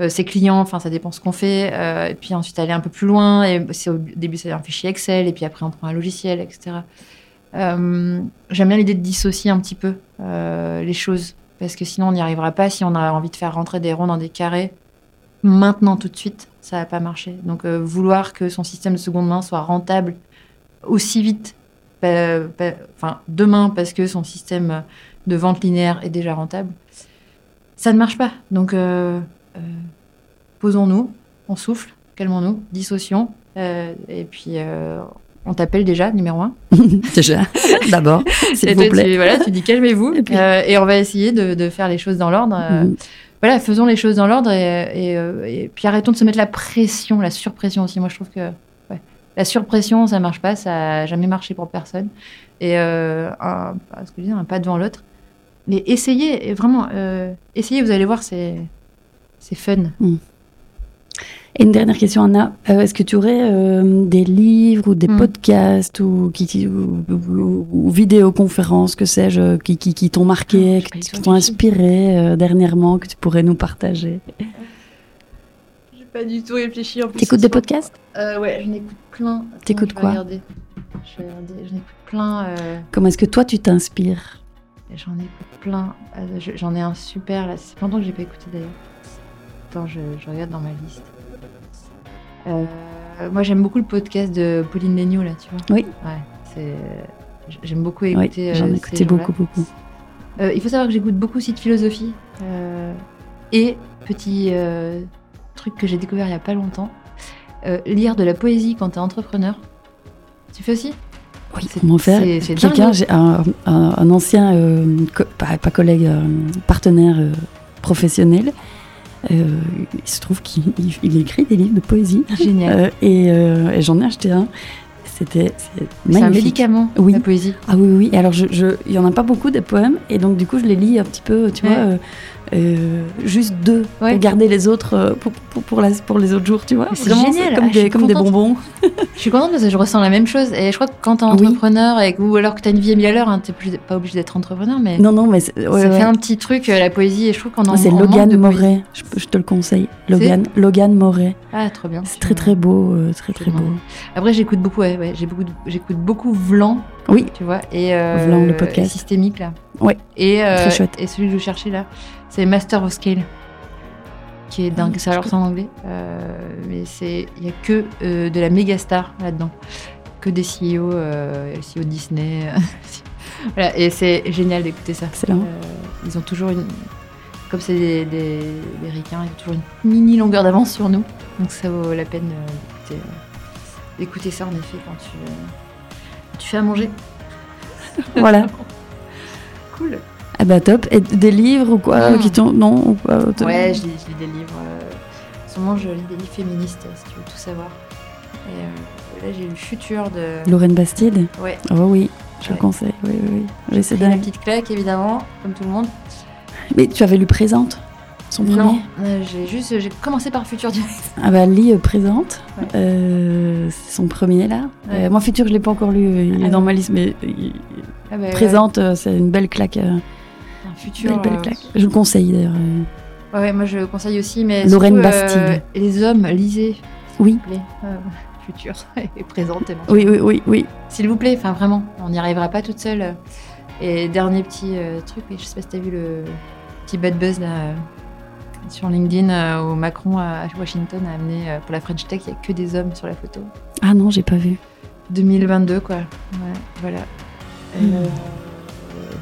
ses clients, enfin ça dépend ce qu'on fait, et puis ensuite aller un peu plus loin, et au début c'est un fichier Excel, et puis après on prend un logiciel, etc. J'aime bien l'idée de dissocier un petit peu les choses, parce que sinon on n'y arrivera pas si on a envie de faire rentrer des ronds dans des carrés maintenant tout de suite, ça va pas marcher. Donc euh, vouloir que son système de seconde main soit rentable aussi vite, bah, bah, enfin demain parce que son système de vente linéaire est déjà rentable, ça ne marche pas. Donc euh, euh, posons-nous, on souffle, calmons-nous, dissocions, et puis on t'appelle déjà numéro un. <laughs> Déjà, d'abord, s'il vous plaît. Tu, voilà, tu dis calmez-vous, Et puis- et on va essayer de, de faire les choses dans l'ordre. Mhm. Voilà, faisons les choses dans l'ordre euh, et puis arrêtons de se mettre la pression, la surpression aussi. Moi, je trouve que la surpression, ça marche pas, ça a jamais marché pour personne. Et euh, un, pas devant l'autre. Mais essayez, vraiment, euh, essayez, vous allez voir, c'est c'est fun. Et une dernière question, Anna. Euh, Est-ce que tu aurais euh, des livres ou des Mm. podcasts ou, qui, ou, ou- ou vidéoconférences, que sais-je, qui, qui, qui t'ont marqué, Ah, qui, t'ont inspiré euh, dernièrement, que tu pourrais nous partager? J'ai pas du tout réfléchi. en plus, T'écoutes des soir. podcasts? Euh, Ouais, je n'écoute plein. T'écoutes quoi? regarder. Je vais regarder. Je n'écoute plein. euh, Comment est-ce que toi, tu t'inspires? J'en écoute plein. Euh, je- J'en ai un super là. C'est longtemps que j'ai pas écouté d'ailleurs. Attends, je, je regarde dans ma liste. Euh, moi, j'aime beaucoup le podcast de Pauline Léniaud là, tu vois. Oui. Ouais. J'aime beaucoup Oui, écouter. j'en euh, ai écouté beaucoup, beaucoup. Euh, il faut savoir que j'écoute beaucoup aussi de philosophie. Et petit truc que j'ai découvert il y a pas longtemps, lire de la poésie quand t'es entrepreneur. Tu fais aussi? Oui, C'est- comment faire c'est- c'est Quelqu'un, j'ai un, un- un ancien, euh, co- pas, pas collègue, euh, partenaire euh, professionnel, euh, il se trouve qu'il il- il écrit des livres de poésie. Génial. Euh, et euh, et j'en ai acheté un. C'était c'est C'est un magnifique. médicament, Oui. la poésie. Ah oui, oui. Et alors, je, je, il y en a pas beaucoup des poèmes, et donc du coup, je les lis un petit peu, tu Ouais. vois, euh, juste deux, Ouais. pour garder les autres euh, pour, pour, pour, la- pour les autres jours, tu vois. C'est génial. Comme, Ah, des, comme des bonbons. <laughs> Je suis contente parce que je ressens la même chose. Et je crois que quand t'es Oui. entrepreneur, et, ou alors que t'as une vie à mille à l'heure, hein, t'es pas obligé d'être entrepreneur, mais Non, non, mais ouais, ça ouais. fait un petit truc, euh, la poésie, et je trouve qu'on en Ah, C'est Logan. Moret, je, je te le conseille. Logan, Logan Moret. Ah, trop bien. C'est très très beau, euh, très très beau. Après, j'écoute beaucoup, ouais, j'écoute beaucoup Vlan, Oui, tu vois, et euh, Vlan, le podcast. systémique là. Ouais, Et euh, très chouette. Et celui que je cherchais là, c'est Master of Scale, qui est dingue. Ah, ça alors je c'est en anglais, euh, mais c'est il y a que euh, de la méga star là-dedans, que des CEO, euh, CEO Disney. <laughs> voilà, et c'est génial d'écouter ça. Excellent. Euh, ils ont toujours une, comme c'est des, des, des ricains, ils ont toujours une mini longueur d'avance sur nous, donc ça vaut la peine euh, d'écouter, euh, d'écouter ça en effet quand tu, euh, tu fais à manger. voilà. <laughs> Cool. Ah bah top. Et des livres ou quoi Mm. qui t'ont non ou quoi, Ouais, je lis, je lis des livres. euh, en ce moment, je lis des livres féministes, si tu veux tout savoir. Et euh, là, j'ai lu Futur de. Lorraine Bastide. Ouais, Oh oui, je Ouais. le conseille. Oui, oui, oui. C'est c'est une petite claque, évidemment, comme tout le monde. Mais tu avais lu Présente, son premier. Non, euh, j'ai juste. J'ai commencé par Futur direct. Ah bah lis euh, Présente. Ouais. Euh, c'est son premier là. Ouais. Euh, moi Futur, je l'ai pas encore lu. Il Ah est dans ouais. ma liste, mais il- Ah bah, Présente, c'est une belle claque. un futur. belle, belle claque. Je le conseille d'ailleurs. Ouais, ouais, moi je le conseille aussi, mais. Lorraine surtout, Bastide. les hommes, lisez, Oui, s'il vous plaît. <laughs> Futur <laughs> est présente. oui, oui, oui, oui. S'il vous plaît, enfin vraiment, on n'y arrivera pas toute seule. Et dernier petit truc, je sais pas si t'as vu le petit bad buzz là sur LinkedIn euh, où Macron à Washington a amené euh, pour la French Tech, il y a que des hommes sur la photo. Ah non, j'ai pas vu. 2022 quoi. Ouais, voilà. Et, Hmm. euh,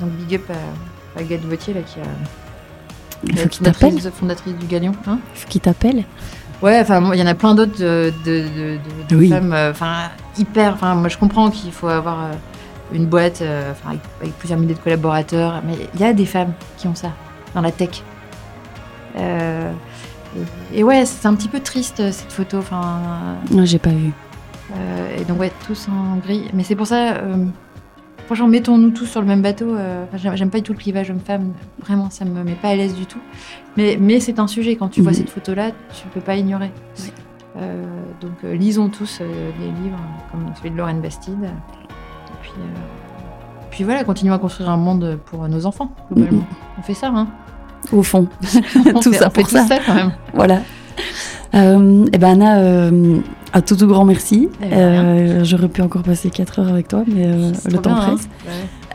donc big up à, à Agathe Vautier là qui a Il faut qu'il t'appelle. fondatrice, du Galion. Hein Il faut qu'il t'appelle. Ouais, enfin, il y en a plein d'autres de, de, de- de- Oui. femmes, enfin, hyper. Enfin, moi, je comprends qu'il faut avoir une boîte, avec, avec plusieurs milliers de collaborateurs, mais il y a des femmes qui ont ça dans la tech. Euh, et, ouais, c'est un petit peu triste euh, cette photo. Enfin, Ouais, j'ai pas vu. euh, et donc ouais, tous en gris. Mais c'est pour ça. euh, Franchement, mettons-nous tous sur le même bateau. euh, j'aime- pas du tout le clivage homme-femme. Vraiment, ça me met pas à l'aise du tout. Mais, mais c'est un sujet. Quand tu vois Mhm. cette photo-là, tu peux pas ignorer. Oui. Euh, donc, euh, lisons tous euh, des livres comme celui de Lorraine Bastide. Et puis, euh, puis voilà, continuons à construire un monde pour nos enfants, globalement. On fait ça, hein Au fond, <laughs> On tout fait- ça on fait pour tout ça. quand même. Voilà. Euh, et ben Anna, euh, un tout tout grand merci. Eh ben, Euh, J'aurais pu encore passer 4 heures avec toi, mais euh, le temps bien, hein. presse.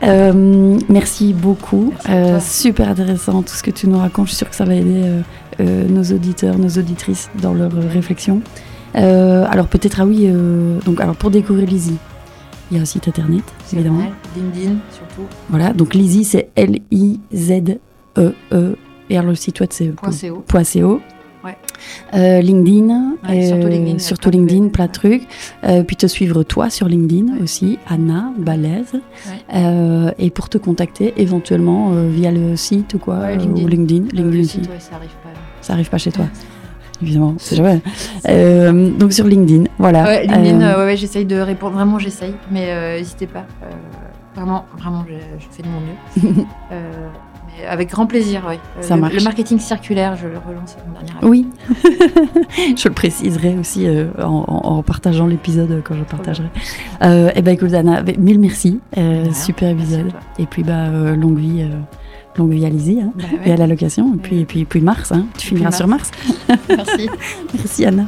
Ouais. Merci beaucoup. Merci super intéressant tout ce que tu nous racontes. Je suis sûre que ça va aider nos auditeurs, nos auditrices dans leur réflexion. Alors peut-être, ah oui, donc alors pour découvrir Lizzie, il y a un site internet, évidemment. LinkedIn, surtout. Voilà, donc Lizzie c'est L-I-Z-E-E. Et le site web c'est Point .co. Ouais. Euh, LinkedIn, Ouais, surtout euh, LinkedIn, surtout plein de LinkedIn, plein de trucs. Euh, puis te suivre toi sur LinkedIn Ouais. aussi, Anna. Ouais. Euh, et pour te contacter éventuellement via le site ou quoi, LinkedIn. ou LinkedIn, LinkedIn le aussi. site, ouais, ça arrive pas. Ça arrive pas chez toi, évidemment. C'est jamais. Donc sur LinkedIn, voilà. LinkedIn, j'essaye de répondre. Vraiment, j'essaye. Mais n'hésitez pas. Vraiment, vraiment, je, je fais de mon mieux. <laughs> Euh, avec grand plaisir, oui. Ça le, marche. le marketing circulaire, je le relance mon dernier. Oui, <laughs> je le préciserai aussi euh, en, partageant l'épisode euh, quand je partagerai. Euh, et ben écoute Anna, ben, mille merci, euh, super épisode. Et puis bah euh, longue vie, euh, longue vie à Lizzie hein, Bah et à la location. Et puis et puis, puis Mars, hein. tu Et finiras sur Mars. <laughs> Merci. <laughs> Merci Anna.